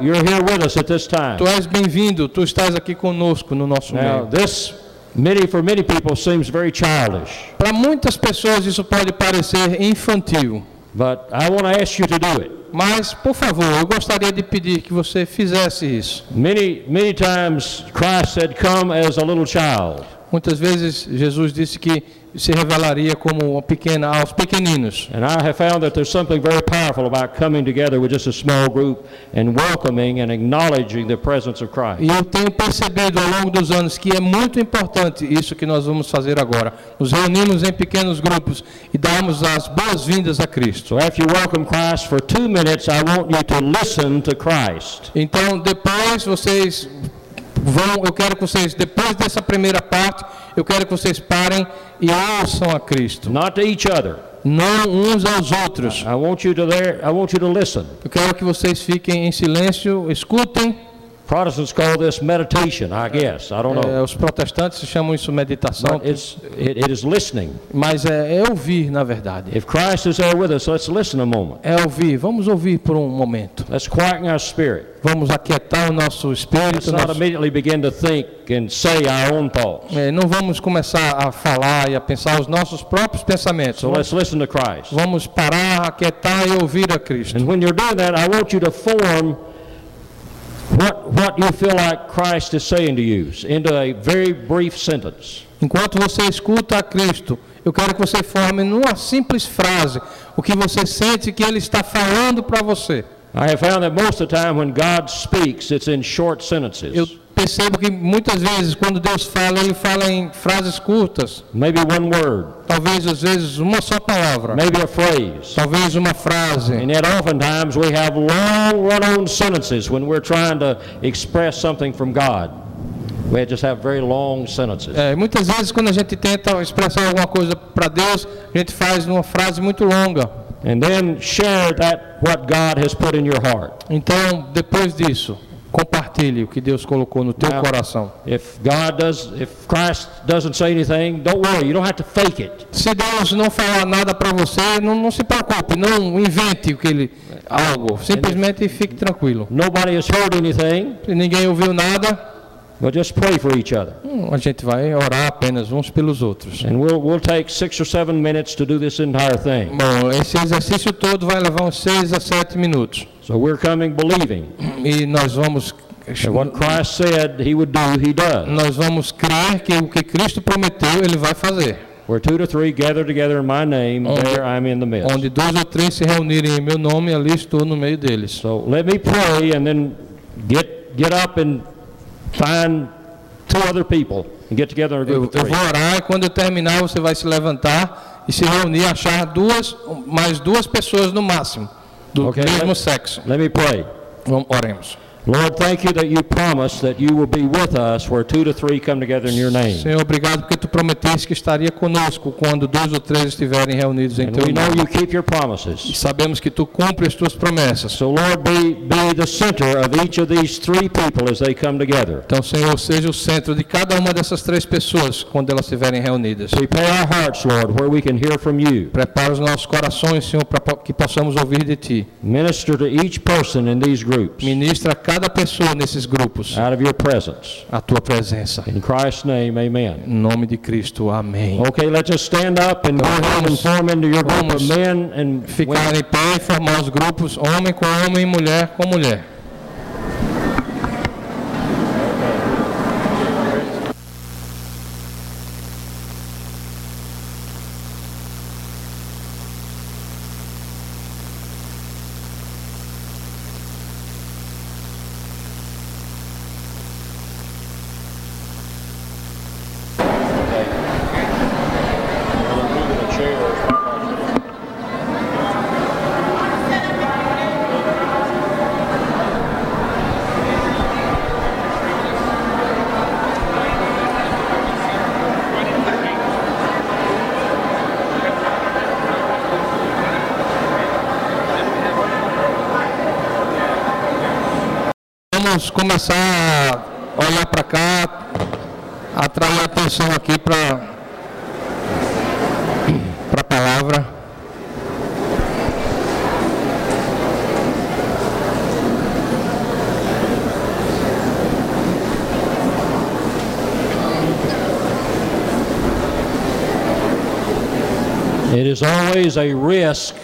You're, you're here with us at this time. tu és bem-vindo, tu estás aqui conosco no nosso Now, meio. this, many, for many people, seems very childish. Para muitas pessoas isso pode parecer infantil, But I want to ask you to do it. mas, por favor, eu gostaria de pedir que você fizesse isso. Many, many times Christ said, Come as a little child. Muitas vezes Jesus disse que se revelaria como pequena aos pequeninos. And I have found that there's something very powerful about coming together with just a small group and welcoming and acknowledging the presence of Christ. E eu tenho percebido ao longo dos anos que é muito importante isso que nós vamos fazer agora. Nos reunimos em pequenos grupos e damos as boas-vindas a Cristo. So after you welcome Christ for two minutes, I want you to listen to Christ. Então, depois vocês vão, eu quero que vocês, depois dessa primeira parte, eu quero que vocês parem e ouçam a Cristo. Not to each other. Não uns aos outros. I want you to there. I want you to listen. Eu quero que vocês fiquem em silêncio, escutem. Protestants call this meditation, I guess. I don't know. É, os protestantes chamam isso meditação, But it's, it, it is listening. mas é, é ouvir, na verdade. If Christ is there with us, let's listen a moment. É ouvir. Vamos ouvir por um momento. Let's quieten our spirit. Vamos aquietar o nosso Let's espírito. not nosso- immediately begin to think and say our own thoughts. é, não vamos começar a falar e a pensar os nossos próprios pensamentos. So let's listen to Christ. Vamos parar, aquietar e ouvir a Cristo. And when you're doing that, I want you to form what, what you feel like Christ is saying to you into a very brief sentence. Enquanto você escuta a Cristo, eu quero que você forme numa simples frase o que você sente que Ele está falando para você. I have found that most of the time when God speaks, it's in short sentences. Eu percebo que muitas vezes, quando Deus fala, Ele fala em frases curtas, Maybe one word, talvez às vezes uma só palavra, maybe a phrase. talvez uma frase. And yet oftentimes we have long run-on sentences when we're trying to express something from God. We just have very long sentences. É, muitas vezes, quando a gente tenta expressar alguma coisa para Deus, a gente faz numa frase muito longa. And then share that what God has put in your heart. Então, depois disso, compartilhe o que Deus colocou no teu Now, coração. If God does, if Christ doesn't say anything, don't worry. You don't have to fake it. Se Deus não falar nada para você, não, não se preocupe, não invente o que ele algo. Simplesmente fique tranquilo. Nobody has heard anything. Se ninguém ouviu nada, We'll just pray for each other. Hum, A gente vai orar apenas uns pelos outros. And we'll, we'll take six or seven minutes to do this entire thing. Bom, esse exercício todo vai levar uns 6 a 7 minutos. So we're coming believing E nós vamos that what Christ said he would do, he does. nós vamos crer que o que Cristo prometeu, ele vai fazer. Where two to three gather together in my name, Onde- there I'm in the midst. Onde dois ou três se reunirem em meu nome, ali estou no meio deles. So let me pray and then get, get up and find two other people and get together a Eu, group eu of three. vou orar e quando eu terminar você vai se levantar e se reunir, achar duas, mais duas pessoas no máximo, do Ok, mesmo let- sexo. Let me pray. Vamos, oremos. Lord, thank you that you promised that you will be with us where two to three come together in your name. Senhor, obrigado porque tu prometeste que estaria conosco quando dois ou três estiverem reunidos em And teu we know nome. you keep your E promises. sabemos que tu cumpres as tuas promessas. So Lord, be, be the center of each of these three people as they come together. Então, Senhor, seja o centro de cada uma dessas três pessoas quando elas estiverem reunidas. Prepare our hearts, Lord, where we can hear from you. Prepara os nossos corações, Senhor, para que possamos ouvir de ti. Minister to each person in these groups Ministra a cada pessoa nesses grupos out of your presence. a tua presença. In Christ's name, amen. Em nome de Cristo, amém. Okay, let's just stand up and ahead and form into your group of Vamos men and Ficar em pé e formar os grupos, homem com homem, mulher com mulher. Vamos começar a olhar para cá, atrair a atenção aqui para a palavra. It is always a risk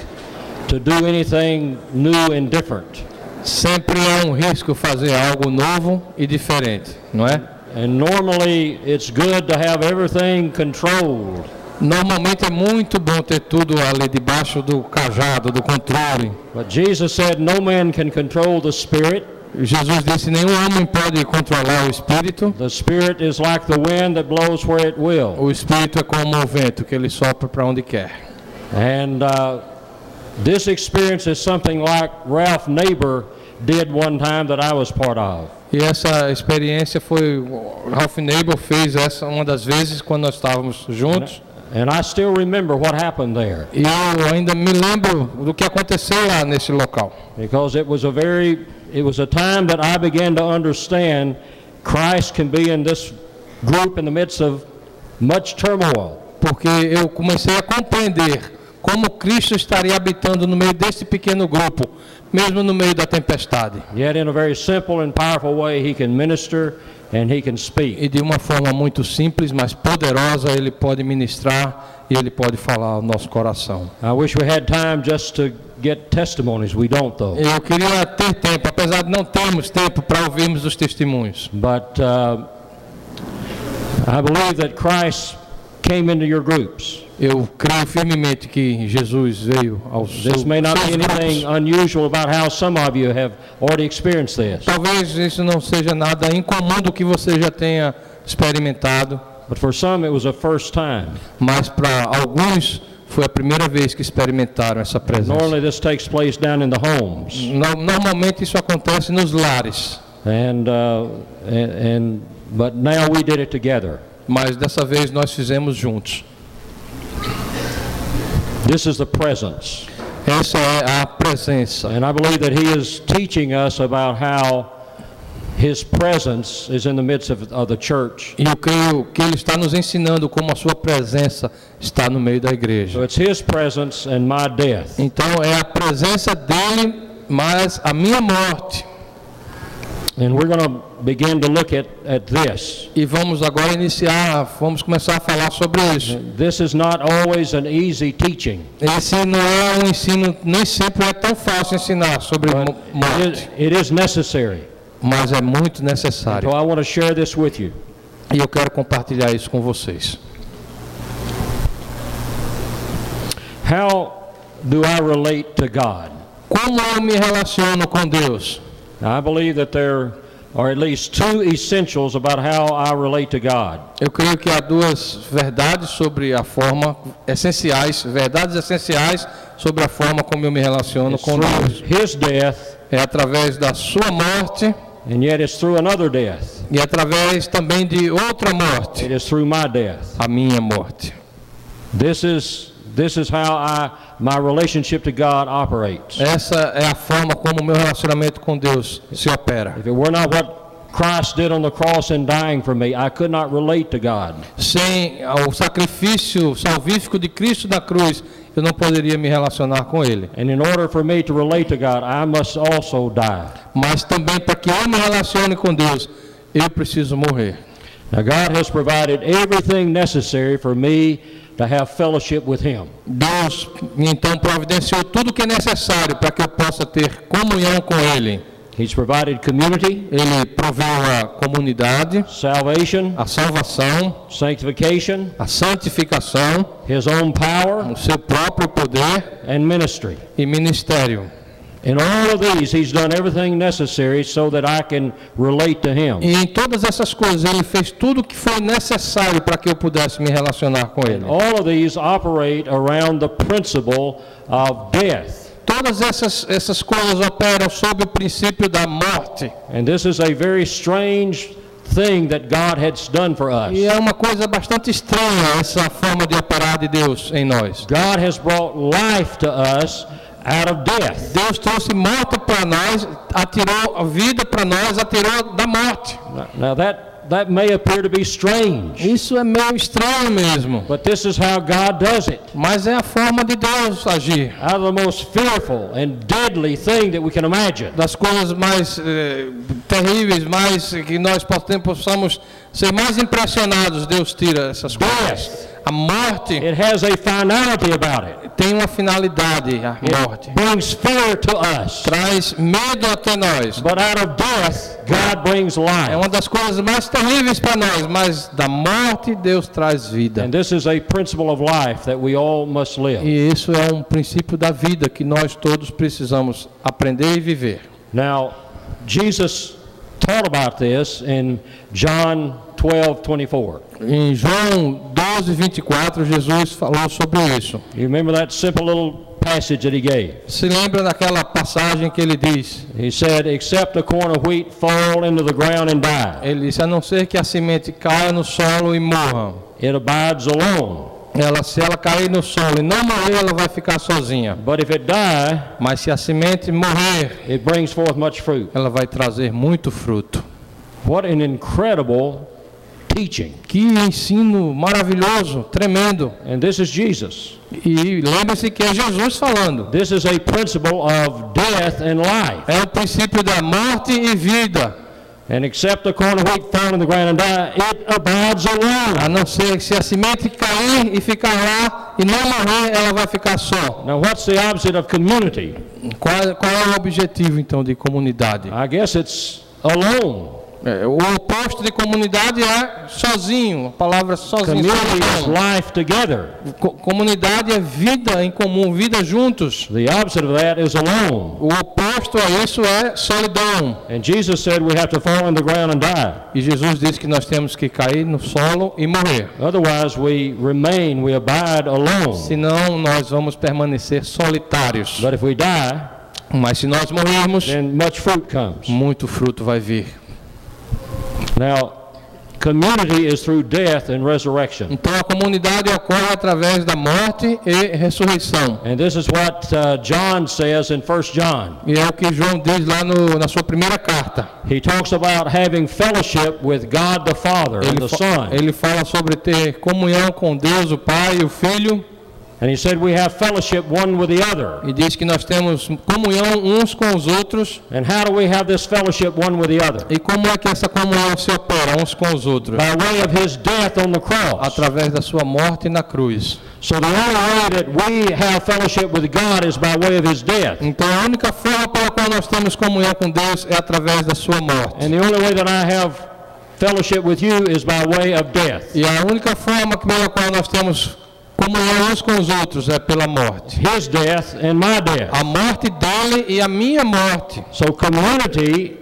to do anything new and different. Sempre é um risco fazer algo novo e diferente, não é? And normally, it's good to have everything controlled. Normalmente é muito bom ter tudo ali debaixo do cajado, do controle. But Jesus said, No man can control the Spirit. Jesus disse: nenhum homem pode controlar o espírito. The Spirit is like the wind that blows where it will. O espírito é como o vento que ele sopra para onde quer. And uh, this experience is something like Ralph Neighbor did one time that I was part of. E essa experiência foi Ralph Neighbor fez essa uma das vezes quando nós estávamos juntos. And I still remember what happened there E eu ainda me lembro do que aconteceu lá nesse local. because it was a very, it was a time that I began to understand Christ can be in this group in the midst of much turmoil. Porque eu comecei a compreender como Cristo estaria habitando no meio desse pequeno grupo, mesmo no meio da tempestade. Yet in a very simple and powerful way, he can minister and he can speak. E de uma forma muito simples, mas poderosa, ele pode ministrar e ele pode falar ao nosso coração. Eu queria ter tempo, apesar de não termos tempo para ouvirmos os testemunhos. But uh, I believe that Christ came into your groups. Eu creio firmemente que Jesus veio aos This seus, may not be anything unusual about how some of you have already experienced this. Talvez isso não seja nada incomum do que você já tenha experimentado, But for some, it was a first time. mas para alguns foi a primeira vez que experimentaram essa presença. Normally, this takes place down in the homes. No- Normalmente isso acontece nos lares, And, uh, and, and, but now we did it together. mas dessa vez nós fizemos juntos. This is the presence. Essa é a presença. And I believe that he is teaching us about how his presence is in the midst of, of the church. E eu creio que ele está nos ensinando como a sua presença está no meio da So igreja. it's his presence and my death. Então é a presença dele, mas a minha morte. E vamos agora iniciar, vamos começar a falar sobre isso. This is not always an easy teaching. Esse não é um ensino, nem sempre é tão fácil ensinar sobre It morte, is, it is necessary. mas é muito necessário. So I want to share this with you. E eu quero compartilhar isso com vocês. How do I relate to God? Como eu me relaciono com Deus? Now, I believe that there are at least two essentials about how I relate to God. Eu creio que há duas verdades sobre a forma essenciais, verdades essenciais sobre a forma como eu me relaciono It's com Deus. His death, É através da sua morte and yet it's through another death. e através também de outra morte, It is through my death. a minha morte. This is this is how I my relationship to God operates. Essa é a forma como o meu relacionamento com Deus se opera. If it were not what Christ did on the cross and dying for me, I could not relate to God. Sem o sacrifício salvífico de Cristo na cruz, eu não poderia me relacionar com Ele. And in order for me to relate to God, I must also die. Mas também para que eu me relacione com Deus, eu preciso morrer. Now God has provided everything necessary for me to have fellowship with Him. Deus então providenciou tudo o que é necessário para que eu possa ter comunhão com Ele. He's provided community, Ele proveu a comunidade, salvation, a salvação, sanctification, a santificação, His own power, o seu próprio poder and ministry. e ministério. In all of these, He's done everything necessary so that I can relate to Him. E em todas essas coisas, Ele fez tudo o que foi necessário para que eu pudesse me relacionar com Ele. All of these operate around the principle of death. Todas essas, essas coisas operam sob o princípio da morte. And this is a very strange thing that God has done for us. E é uma coisa bastante estranha essa forma de operar de Deus em nós. God has brought life to us. Deus trouxe morte para nós, atirou a vida para nós, atirou da morte. Now that that may appear to be strange, Isso é meio estranho mesmo, but this is how God does it. mas é a forma de Deus agir. Out of the most fearful and deadly thing that we can imagine. Das coisas mais eh, terríveis, mais que nós possamos- possamos ser mais impressionados, Deus tira essas coisas. A morte It has a finality about it. tem uma finalidade, a morte. Brings fear to us. Traz medo até nós. But out of death, God brings É life. uma das coisas mais terríveis para nós, mas da morte Deus traz vida. And this is a principle of life that we all must live. E isso é um princípio da vida que nós todos precisamos aprender e viver. Now, Jesus taught about this in John 12, 24. Em João 12, 24, Jesus falou sobre isso. You remember that simple little passage that he gave? Se lembra daquela passagem que ele diz? He said, Except a corn of wheat fall into the ground and die, Ele disse: a não ser que a semente caia no solo e morra. it abides alone. Ela, se ela cair no solo e não morrer, ela vai ficar sozinha. But if it die, Mas se a semente morrer, it brings forth much fruit. ela vai trazer muito fruto. What an incredible teaching. Que ensino maravilhoso, tremendo. And this is Jesus. E lembre-se que é Jesus falando. This is a principle of death and life. É o princípio da morte e vida. And except the corn of wheat fall in the ground and die, it abides alone. A não ser que se a semente cair e ficar lá e não morrer, ela vai ficar só. Now, what's the opposite of community? Qual, qual é o objetivo então de comunidade? I guess it's alone. É, o oposto de comunidade é sozinho. A palavra sozinho. Community is life together. Co- comunidade é vida em comum, vida juntos. The opposite of that is alone. O oposto a isso é solidão. And Jesus said we have to fall in the ground and die. E Jesus disse que nós temos que cair no solo e morrer. Otherwise, we remain, we abide alone. Senão nós vamos permanecer solitários. But if we die, Mas se nós morrermos, then much fruit comes. muito fruto vai vir. Now, community is through death and resurrection. Então a comunidade ocorre através da morte e ressurreição. And this is what uh, John says in 1 John. E é o que João diz lá no- na sua primeira carta. He talks about having fellowship with God the Father and Ele, the fa- Son. ele fala sobre ter comunhão com Deus, o Pai e o Filho. And he said we have fellowship one with the other. E diz que nós temos comunhão uns com os outros. And how do we have this fellowship one with the other? E como é que essa comunhão se opera uns com os outros? By way of his death on the cross. Através da sua morte na cruz. So the only way that we have fellowship with God is by way of his death. Então a única forma pela qual nós temos comunhão com Deus é através da sua morte. And the only way that I have fellowship with you is by way of death. E a única forma pela qual nós temos comunhão uns com os outros é pela morte. His death and my death. A morte dele e a minha morte. So community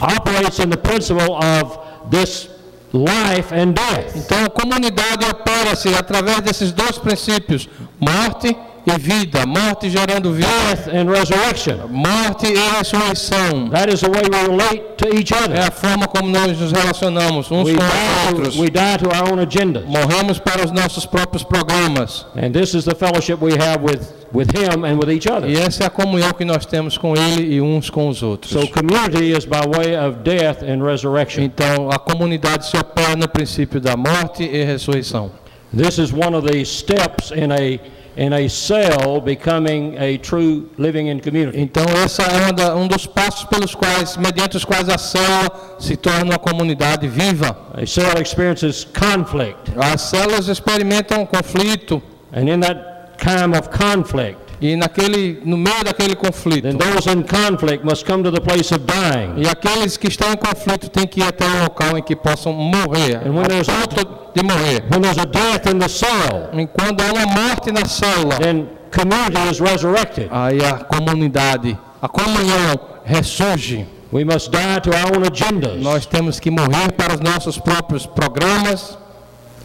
operates in the principle of this life and death. Então a comunidade opera-se através desses dois princípios: morte e vida, morte gerando vida, Death and resurrection. morte e ressurreição. That is the way we relate to each É other. a forma como nós nos relacionamos uns We com os die, outros. to, we die to our own agendas. Morremos para os nossos próprios programas. And this is the fellowship we have with, with him and with each other. E essa é a comunhão que nós temos com ele e uns com os outros. So community is by way of death and resurrection. Então, a comunidade se opera no princípio da morte e ressurreição. This is one of the steps in a in a cell becoming a true living in community. Então, esse é da- um dos passos pelos quais, mediante os quais a célula se torna uma comunidade viva. A cell experiences conflict, As células experimentam conflito and in that time of conflict, e naquele, no meio daquele conflito, then those in conflict must come to the place of dying. e aqueles que estão em conflito têm que ir até um local em que possam morrer, And when there's de morrer. when there's a death in the cell, E quando há uma morte na célula, then community is resurrected. aí a comunidade, a comunhão ressurge. We must die to our own agendas. Nós temos que morrer para os nossos próprios programas.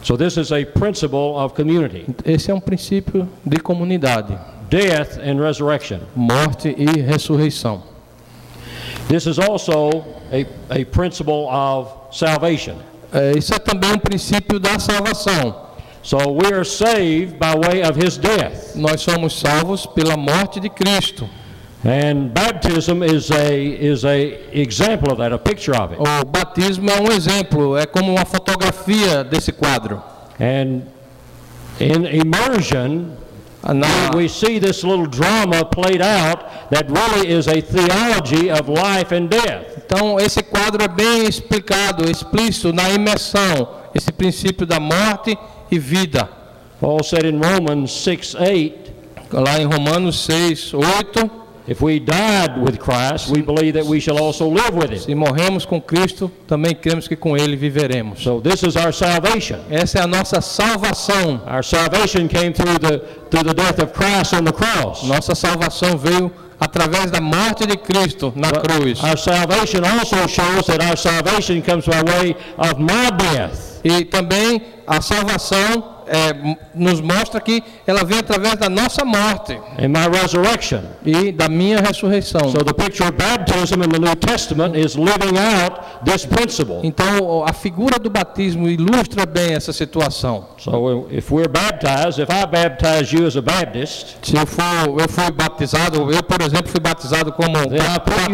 So this is a principle of community, Esse é um princípio de comunidade, death and resurrection. morte e ressurreição. This is also a, a principle of salvation. É, isso é também um princípio da salvação. So we are saved by way of his death. Nós somos salvos pela morte de Cristo. And baptism is a is a example of that, a picture of it. O batismo é um exemplo, é como uma fotografia desse quadro. And in immersion, We see this little drama played out that really is a theology of life and death. então, esse quadro é bem explicado, explícito na imersão, esse princípio da morte e vida. Paul said in Romans 6 8, Lá em Romanos 6, 8, if we died with Christ, we believe that we shall also live with him. se morremos com Cristo, também cremos que com Ele viveremos. So this is our salvation. Essa é a nossa salvação. Our salvation came through the through the death of Christ on the cross. Nossa salvação veio através da morte de Cristo na cruz. Our salvation also shows that our salvation comes by way of my death. E também a salvação é, nos mostra que ela vem através da nossa morte and my resurrection. e da minha ressurreição. So the picture of baptism in the New Testament is living out this principle. Então, a figura do batismo ilustra bem essa situação. So if we're baptized, if I baptize you as a Baptist, Se eu for, eu fui batizado, eu por exemplo fui batizado como you,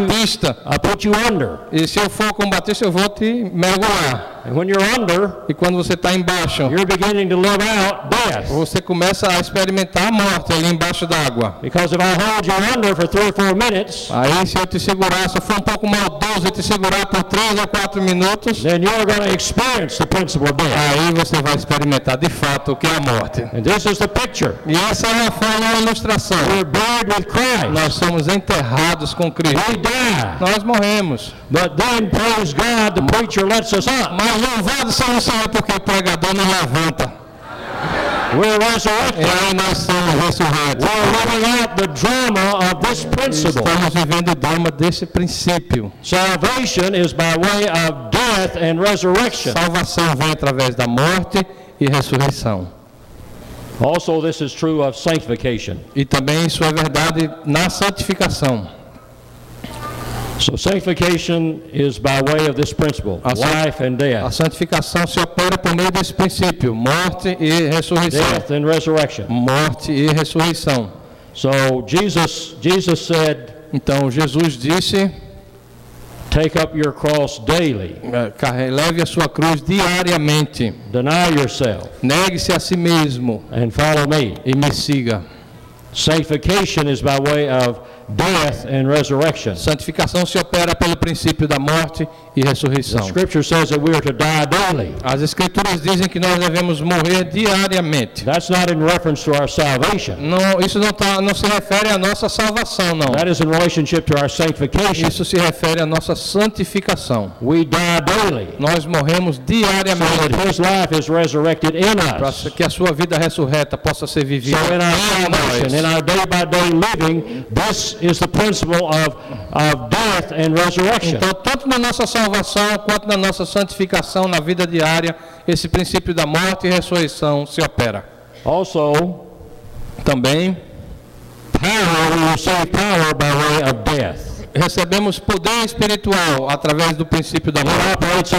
batista, I put you under. e se eu for como batista eu vou te mergulhar. And when you're under, E quando você está embaixo, you're beginning to live out death. você começa a experimentar a morte ali embaixo d'água. Because if I hold you under for three or four minutes, Aí se eu te segurar, se eu for um pouco maldoso e te segurar por 3 ou 4 minutos, then you're going to experience the principle of death. aí você vai experimentar de fato o que é a morte. And this is the picture. E essa é uma forma, uma ilustração. We're buried with Christ. Nós somos enterrados com Cristo. We die. Nós morremos. But then, praise God, the preacher lets us up. Mas louvado seja o Senhor porque o pregador nos levanta. We're resurrected. aí nós somos ressurretos. We're living out the drama of this principle. Estamos vivendo o drama desse princípio. Salvation is by way of death and resurrection. Salvação vem através da morte e ressurreição. Also, this is true of sanctification. E também isso é verdade na santificação. So, sanctification is by way of this principle A life and A death. santificação se opera por meio desse princípio: morte e ressurreição. Death and resurrection. Morte e ressurreição. So, Jesus, Jesus said, Então Jesus disse: Take up your cross daily. Eh, Leve a sua cruz diariamente. Deny yourself Negue-se a si mesmo and follow me. e me siga. Sanctification is by way of death and resurrection. Santificação se opera pelo princípio da morte e ressurreição. Scripture says that we are to die daily. As escrituras dizem que nós devemos morrer diariamente. That's not in reference to our salvation. Não, isso não, tá, não se refere à nossa salvação, não. That is in relationship to our sanctification. Isso se refere à nossa santificação. We die daily. Nós morremos diariamente that His life is resurrected in para que a sua vida ressurreta possa ser vivida So in our salvation, in nós. our day-by-day living, this is the principle of, of death and resurrection. Então, tanto na nossa salvação quanto na nossa santificação na vida diária, esse princípio da morte e ressurreição se opera. Also, Também recebemos poder espiritual através do princípio da morte.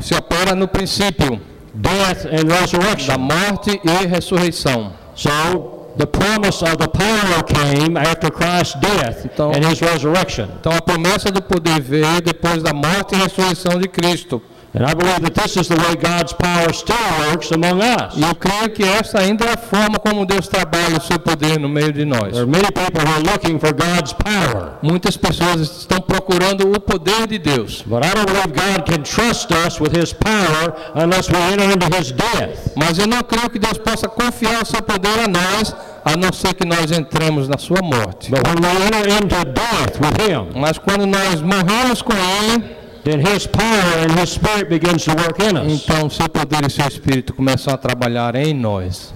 Se opera no princípio death and da resurrection. morte e ressurreição. So, the promise of the power came after Christ's death Então- and His resurrection. Então a promessa do poder veio depois da morte e ressurreição de Cristo. And I believe that this is the way God's power still works among us. E eu creio que esta ainda é a forma como Deus trabalha o seu poder no meio de nós. There are many people who are looking for God's power. Muitas pessoas estão procurando o poder de Deus, But I don't believe God can trust us with His power unless we enter into His death. mas eu não creio que Deus possa confiar o seu poder a nós, a não ser que nós entremos na sua morte. But when we enter into death with Him, Mas quando nós morremos com Ele, then His power and His Spirit begins to work in us. então seu poder e seu espírito começam a trabalhar em nós.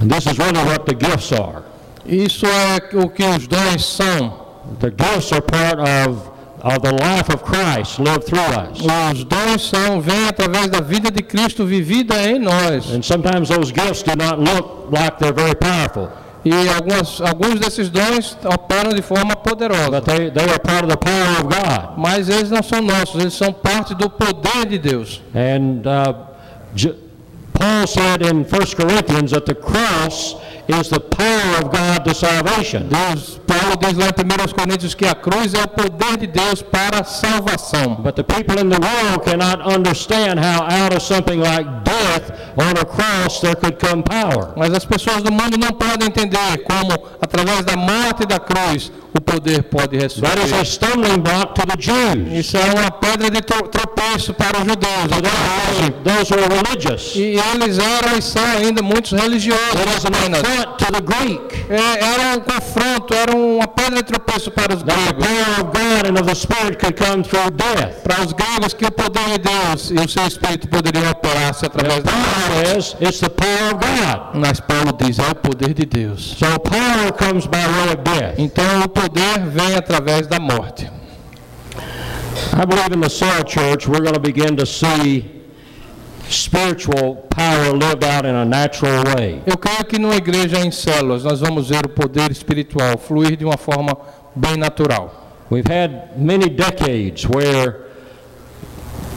And this is really what the gifts are. Isso é o que os dons são. The gifts are part of, of the life of Christ lived through us. Os dons são, vêm através da vida de Cristo vivida em nós. And sometimes those gifts do not look like they're very powerful, E algumas, alguns desses dons operam de forma poderosa. they, they are part of the power of God. Mas eles não são nossos, eles são parte do poder de Deus. And uh, Paul said in 1 Corinthians that the cross is the power of God to salvation. Deus, Paulo diz lá em 1 Coríntios que a cruz é o poder de Deus para a salvação. But the people in the world cannot understand how out of something like death on a cross there could come power. Mas as pessoas do mundo não podem entender como, através da morte da cruz, o poder pode That is ressurgir. a stumbling block to the Jews, Isso é uma pedra de tro- tropeço para os judeus. those, those who are religious. E eles eram e são ainda muitos religiosos apenas. to the Greek. É, era um confronto, era uma pedra de tropeço para os gregos. power of God and of the Spirit could come through death. Para os gregos que o poder de Deus e o seu espírito poderiam operar-se através da morte. Paul says it's the power of God. Mas Paulo diz, é o poder de Deus. So power comes by way of death. Então o poder vem através da morte. I believe in the Cell Church, we're going to begin to see spiritual power lived out in a natural way. Eu creio que numa igreja em células nós vamos ver o poder espiritual fluir de uma forma bem natural. We've had many decades where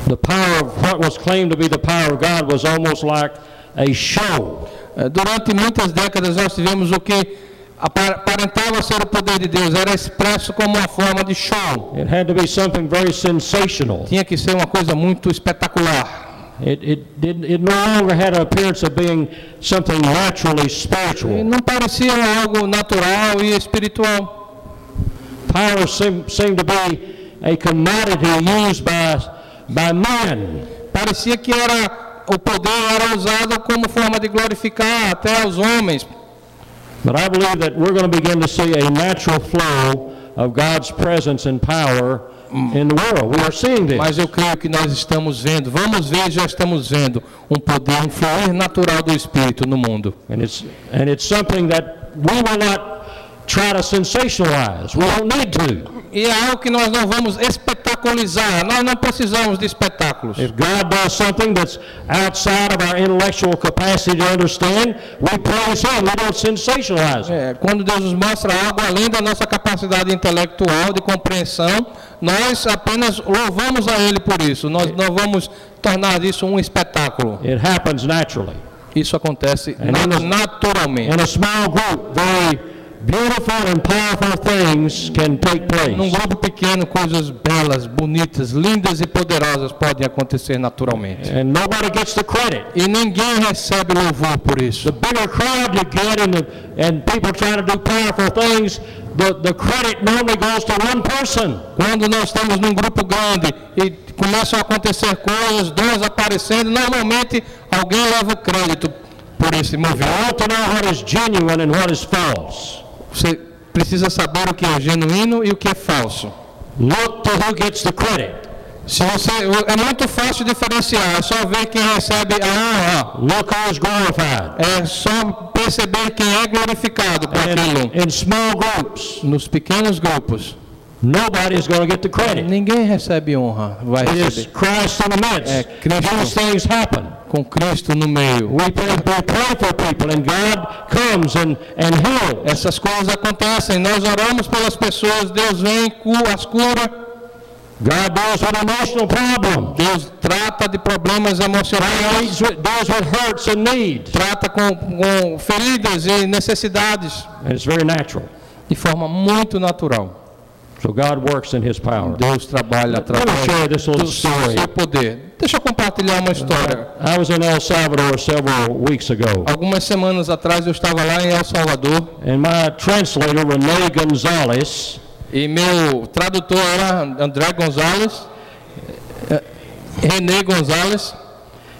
the power of what was claimed to be the power of God was almost like a show. Eh, Durante muitas décadas nós tivemos o que aparentava ser o poder de Deus, era expresso como uma forma de show. It had to be something very sensational. Tinha que ser uma coisa muito espetacular. It, it, it no longer had an appearance of being something naturally E spiritual. não parecia algo natural e espiritual. Power seemed, seemed to be a commodity used by, by. Parecia que era o poder era usado como forma de glorificar até os homens. But I believe that we're going to begin to see a natural flow of God's presence and power in the world. We are seeing this. Mas eu creio que nós estamos vendo, vamos ver, já estamos vendo um poder, um fluir natural do Espírito no mundo. And it's, and it's something that we will not try to sensationalize. We don't need to. E é algo que nós não vamos espetaculizar, nós não precisamos de espetáculos. If God does something that's outside of our intellectual capacity to understand, we praise Him. We don't sensationalize. É, quando Deus nos mostra algo além da nossa capacidade intelectual de compreensão, nós apenas louvamos a Ele por isso. Nós não vamos tornar isso um espetáculo. It happens naturally. Isso acontece nós- naturalmente. In a small group, very beautiful and powerful things can take Num place. grupo pequeno, coisas belas, bonitas, lindas e poderosas podem acontecer naturalmente. And nobody gets the credit. E ninguém recebe louvor por isso. The bigger crowd you get and, the, and people trying to do powerful things, the, the credit normally goes to one person. Quando nós estamos num grupo grande e começam a acontecer coisas, dons aparecendo, normalmente alguém leva o crédito por esse movimento. want to know what is genuine and what is false. Você precisa saber o que é genuíno e o que é falso. Look to who gets the credit. Se você, é muito fácil diferenciar, é só ver quem recebe a honra. Look who is glorified. É só perceber quem é glorificado com aquilo. In small groups, Nos pequenos grupos, nobody is going to get the credit. ninguém recebe honra, vai It is receber. Christ in the midst. É Cristo. Those things happen. Com Cristo no meio. We pray, we pray for people, and God comes and, and heals. Essas coisas acontecem. Nós oramos pelas pessoas, Deus vem, cu- as cura. God deals with emotional problems. Deus trata de problemas emocionais, deals with hurts and needs. trata com, com feridas e necessidades And it's very natural. de forma muito natural. So God works in His power. Deus trabalha através share this little do story. seu poder. Deixa eu compartilhar uma história. I was in El Salvador several weeks ago, Algumas semanas atrás eu estava lá em El Salvador and my translator, Rene Gonzalez, e meu tradutor era André Gonzalez, eh, René Gonzalez.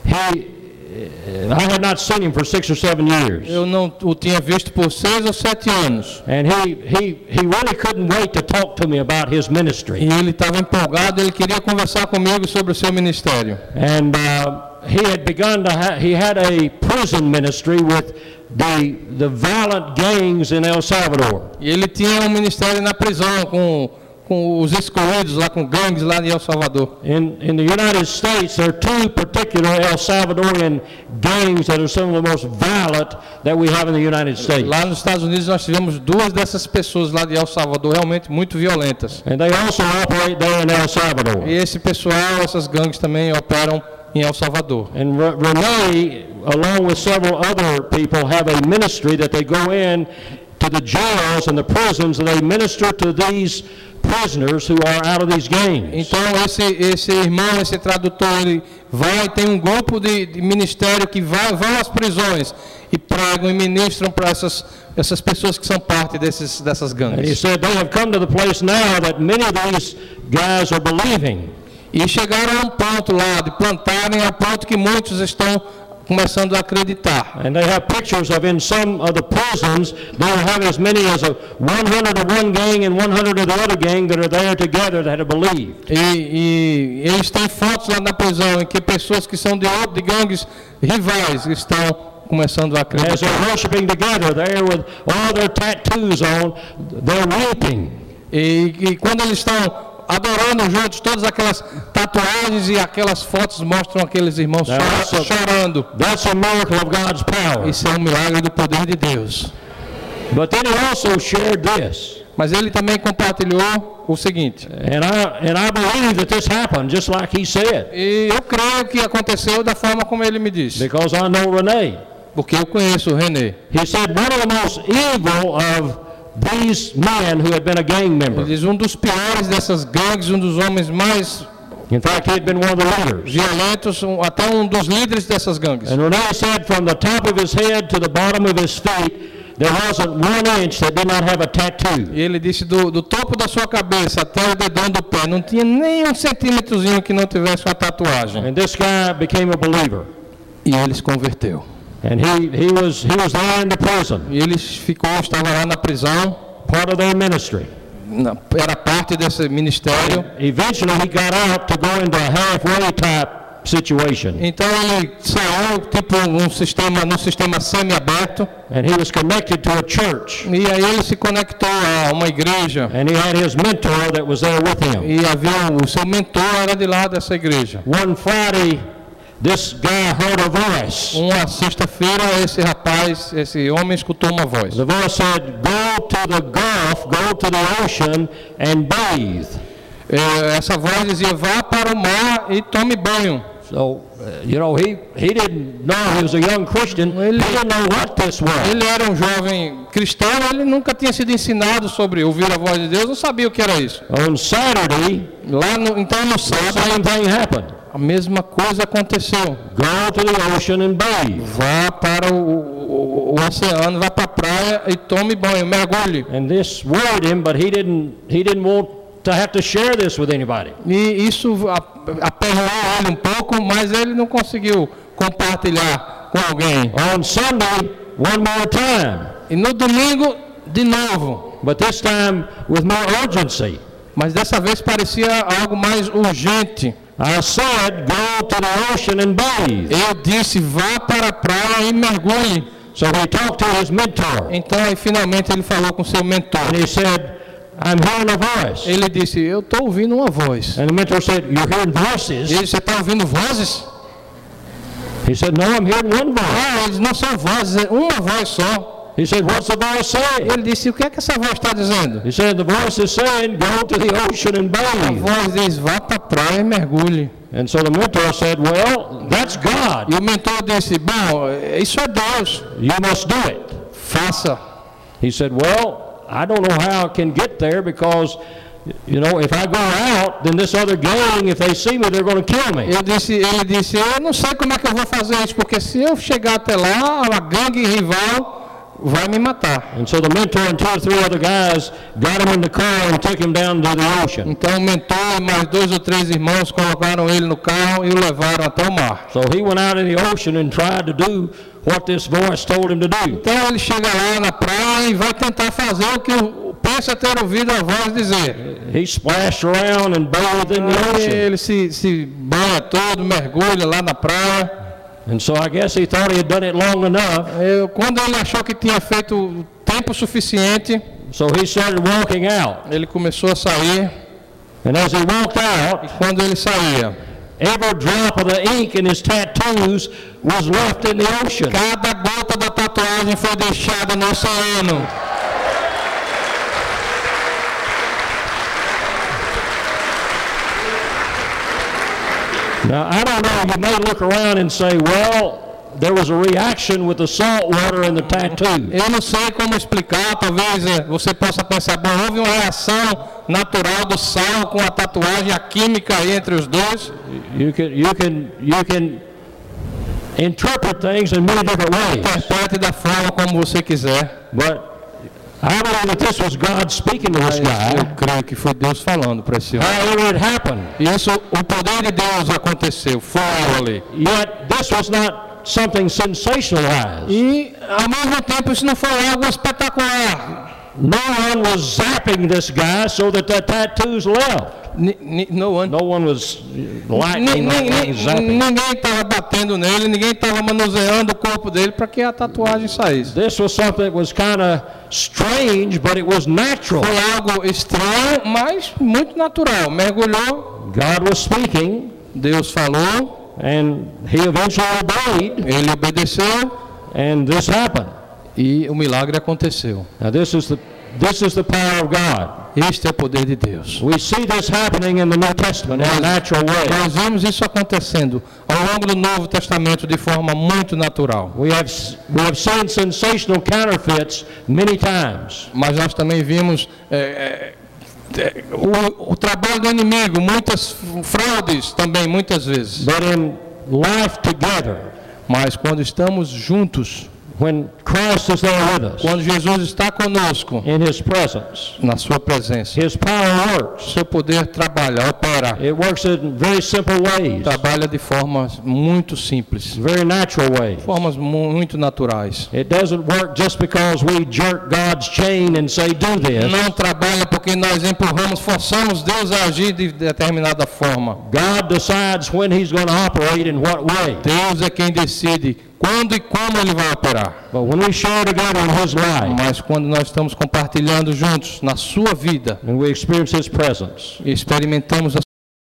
he, I had not seen him for six or seven years. Eu não o tinha visto por seis ou sete anos. And he, he, he really couldn't wait to talk to me about his E ministry. ele estava empolgado, ele queria conversar comigo sobre o seu ministério. And uh, he had begun to ha- he had a prison ministry with the, the violent gangs in El Salvador. E ele tinha um ministério na prisão com, com os excluídos lá, com gangues lá de El Salvador. In, in the United States, there are two particular El Salvadorian gangs that are some of the most violent that we have in the United States. Lá nos Estados Unidos nós tivemos duas dessas pessoas lá de El Salvador realmente muito violentas. And they also operate there in El Salvador. E esse pessoal, essas gangues também operam em El Salvador. And Re- Renee, along with several other people, have a ministry that they go in to the jails and the prisons and they minister to these prisoners who are out of these gangs. Então esse, esse irmão, esse tradutor, ele vai, tem um grupo de, de ministério que vai, vão às prisões e pregam e ministram para essas, essas pessoas que são parte desses, dessas And he gangues. said they have come to the place now that many of these guys are believing. E chegaram a um ponto lá de plantarem a ponto que muitos estão começando a acreditar. And they have pictures of in some of the prisons, they'll have as many as a 100 of one gang and 100 of the other gang that are there together that have believed. E, e eles têm fotos lá na prisão em que pessoas que são de, outro- de gangues rivais estão começando a As acreditar. they're worshiping together there with all their tattoos on, they're weeping. E, e quando eles estão adorando juntos, todas aquelas tatuagens e aquelas fotos mostram aqueles irmãos Now, chora- that's a- chorando. That's a miracle of God's power. Isso é um milagre do poder de Deus. But then he also shared this. Mas ele também compartilhou o seguinte. And I, and I believe that this happened just like he said. E eu creio que aconteceu da forma como ele me disse. Because I know Renee. Porque eu conheço o René. He said one of the most evil of these men who had been a gang member. diz um dos piores dessas gangues, um dos homens mais In fact, he had been one of the leaders. violentos, um- até um dos líderes dessas gangues. And Renee said from the top of his head to the bottom of his feet, there wasn't one inch that did not have a tattoo. E ele disse do, do topo da sua cabeça até o dedão do pé, não tinha nem um centímetrozinho que não tivesse uma tatuagem. And this guy became a believer. E ele se converteu. And he, he, was, he was there in the prison, E ele ficou, estava lá na prisão, part of their ministry. na- era parte desse ministério. Eventually, he got out to go into a halfway type situation. Então ele saiu tipo um sistema, num sistema semi-aberto. And he was connected to a church. E aí ele se conectou a uma igreja. And he had his mentor that was there with him. E havia o seu mentor era de lá dessa igreja. One Friday, this guy heard a voice. Uma sexta-feira esse rapaz, esse homem escutou uma voz. The voice said, Go to the Gulf, go to the ocean, and bathe. É, essa voz dizia: vá para o mar e tome banho. So, uh, you know, he, he didn't know he was a young Christian. He Ele- didn't know what this was. Ele era um jovem cristão, ele nunca tinha sido ensinado sobre ouvir a voz de Deus, não sabia o que era isso. On Saturday, Lá no, então no the sábado, same thing happened. A mesma coisa aconteceu. Go to the ocean and bathe. Vá para o, o- o oceano, vá para a praia e tome banho, mergulhe. And this worried him, but he didn't, he didn't want to have to share this with anybody. E isso a- aperreou ele um pouco, mas ele não conseguiu compartilhar com alguém. On Sunday, one more time, E no domingo, de novo. but this time with more urgency. Mas dessa vez parecia algo mais urgente. I said, go to the ocean and bathe. Eu disse, vá para a praia e mergulhe. So he talked to his mentor, Então aí finalmente ele falou com seu mentor. and he said, I'm hearing a voice. Ele disse, eu estou ouvindo uma voz. And the mentor said, You're hearing voices? Ele, você está ouvindo vozes? He said, No, I'm hearing one voice. Ah, eles não são vozes, é uma voz só. He said, What's the voice saying? Ele disse, o que é que essa voz está dizendo? He said, The voice is saying, Go to the ocean and A bathe. voz diz, vá para a praia e mergulhe. And so the mentor said, Well, that's God. E o mentor disse, bom, isso é Deus, You must do it. faça. He said, Well, I don't know how I can get there because, you know, if I go out, then this other gang, if they see me, they're going to kill me. Eu disse, ele disse, eu não sei como é que eu vou fazer isso, porque se eu chegar até lá, a gangue rival vai me matar. And so the mentor and two or three other guys got him in the car and took him down to the ocean. Então o mentor e mais dois ou três irmãos colocaram ele no carro e o levaram até o mar. So he went out in the ocean and tried to do what this voice told him to do. Então ele chega lá na praia e vai tentar fazer o que o- pensa ter ouvido a voz dizer. He splashed around and bathed in the ocean. ele se, se banha todo, mergulha lá na praia. And so I guess he thought he had done it long enough. Eu- quando ele achou que tinha feito tempo suficiente, So he started walking out. ele começou a sair. And as he walked out, Quando ele saía, every drop of the ink in his tattoos was left in the ocean. cada gota da tatuagem foi deixada no oceano. Now, I don't know, you may look around and say, well, there was a reaction with the salt water and the tattoo. Eu não sei como explicar, talvez eh, você possa pensar, bom, houve uma reação natural do sal com a tatuagem, a química entre os dois. You can, you can, you can interpret things in many different ways. Interprete da forma como você quiser. But I believe that this was God speaking to this Eu creio que foi Deus falando para esse homem. However it happened. E isso, o poder de Deus aconteceu, foi ali. This was not something sensationalized. E, ao mesmo tempo, isso não foi algo espetacular. No one was zapping this guy so that the tattoos left. Ni- ni- no one. No one was Ni- lightning, ni- lightning, ni- zapping. ninguém estava batendo nele, ninguém estava manuseando o corpo dele para que a tatuagem saísse. This was something that was kind of strange, but it was natural. Foi algo estranho, mas muito natural. Mergulhou, God was speaking, Deus falou, and he eventually obeyed, ele obedeceu and this happened. E o milagre aconteceu. Now this is the this is the power of God. Este é o poder de Deus. We see this happening in the New Testament in a natural way. Nós vemos isso acontecendo ao longo do Novo Testamento de forma muito natural. We have we have seen sensational counterfeits many times. Mas nós também vimos é, é, é, o, o trabalho do inimigo, muitas fraudes também, muitas vezes. But in life together, Mas quando estamos juntos, when Christ is there with us quando Jesus está conosco, in his presence, na sua presença, his power works. seu poder trabalha, opera, It works in very simple ways, trabalha de formas muito simples, very natural ways. formas mu- muito naturais. It doesn't work just because we jerk God's chain and say, do this. Não trabalha porque nós empurramos, forçamos Deus a agir de determinada forma. God decides when he's going to operate in what way. Deus é quem decide quando e como ele vai operar. But when we share together in his life Mas quando nós estamos compartilhando juntos na sua vida and we experience his presence, experimentamos a